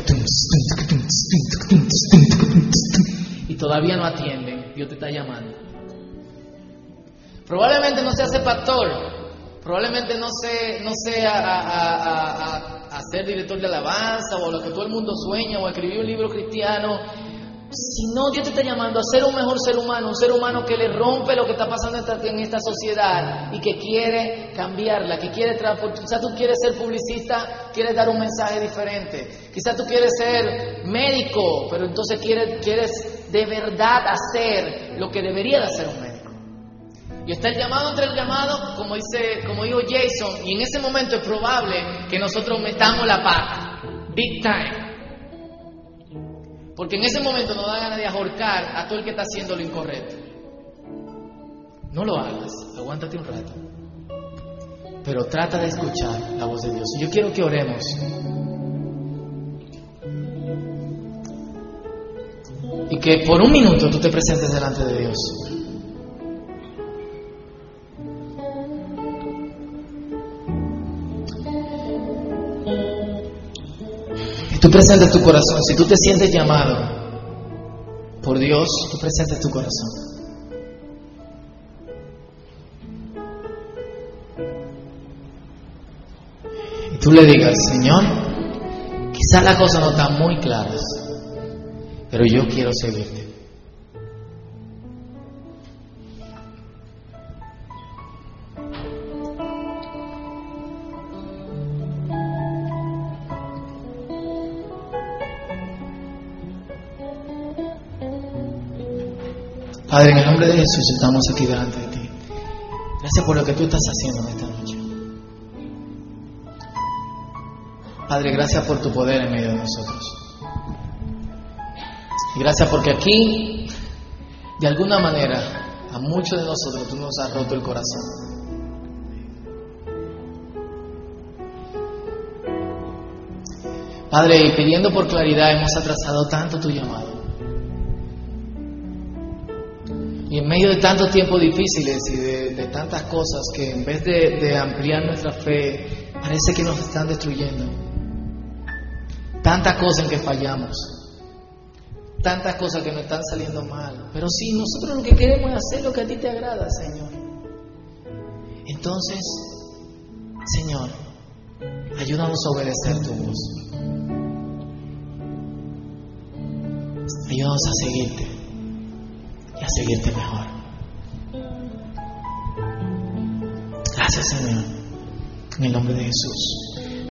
Speaker 4: Y todavía no atienden. Dios te está llamando. Probablemente no seas pastor. Probablemente no sea, no sea a, a, a, a, ser director de alabanza o lo que todo el mundo sueña o escribir un libro cristiano. Si no, Dios te está llamando a ser un mejor ser humano, un ser humano que le rompe lo que está pasando en esta, sociedad y que quiere cambiarla, que quiere transformar. Quizás tú quieres ser publicista, quieres dar un mensaje diferente. Quizás tú quieres ser médico, pero entonces quieres, quieres de verdad hacer lo que debería de hacer un médico. Y está el llamado entre el llamado, como dice, como dijo Jason, y en ese momento es probable que nosotros metamos la pata, big time. Porque en ese momento nos da ganas de ahorcar a todo el que está haciendo lo incorrecto. No lo hagas, aguántate un rato. Pero trata de escuchar la voz de Dios. Yo quiero que oremos. Y que por un minuto tú te presentes delante de Dios. Tú presentes tu corazón. Si tú te sientes llamado por Dios, tú presentes tu corazón. Y tú le digas, Señor, quizás las cosas no están muy claras, pero yo quiero seguirte. Padre, en el nombre de Jesús estamos aquí delante de ti. Gracias por lo que tú estás haciendo en esta noche. Padre, gracias por tu poder en medio de nosotros. Y gracias porque aquí, de alguna manera, a muchos de nosotros tú nos has roto el corazón. Padre, pidiendo por claridad hemos atrasado tanto tu llamado. De tantos tiempos difíciles y de, tantas cosas que en vez de, de ampliar nuestra fe, parece que nos están destruyendo. Tantas cosas en que fallamos. Tantas cosas que nos están saliendo mal. Pero si nosotros lo que queremos es hacer lo que a ti te agrada, Señor. Entonces, Señor, ayúdanos a obedecer tu voz. Ayúdanos a seguirte seguirte mejor. Gracias, Señor. En el nombre de Jesús.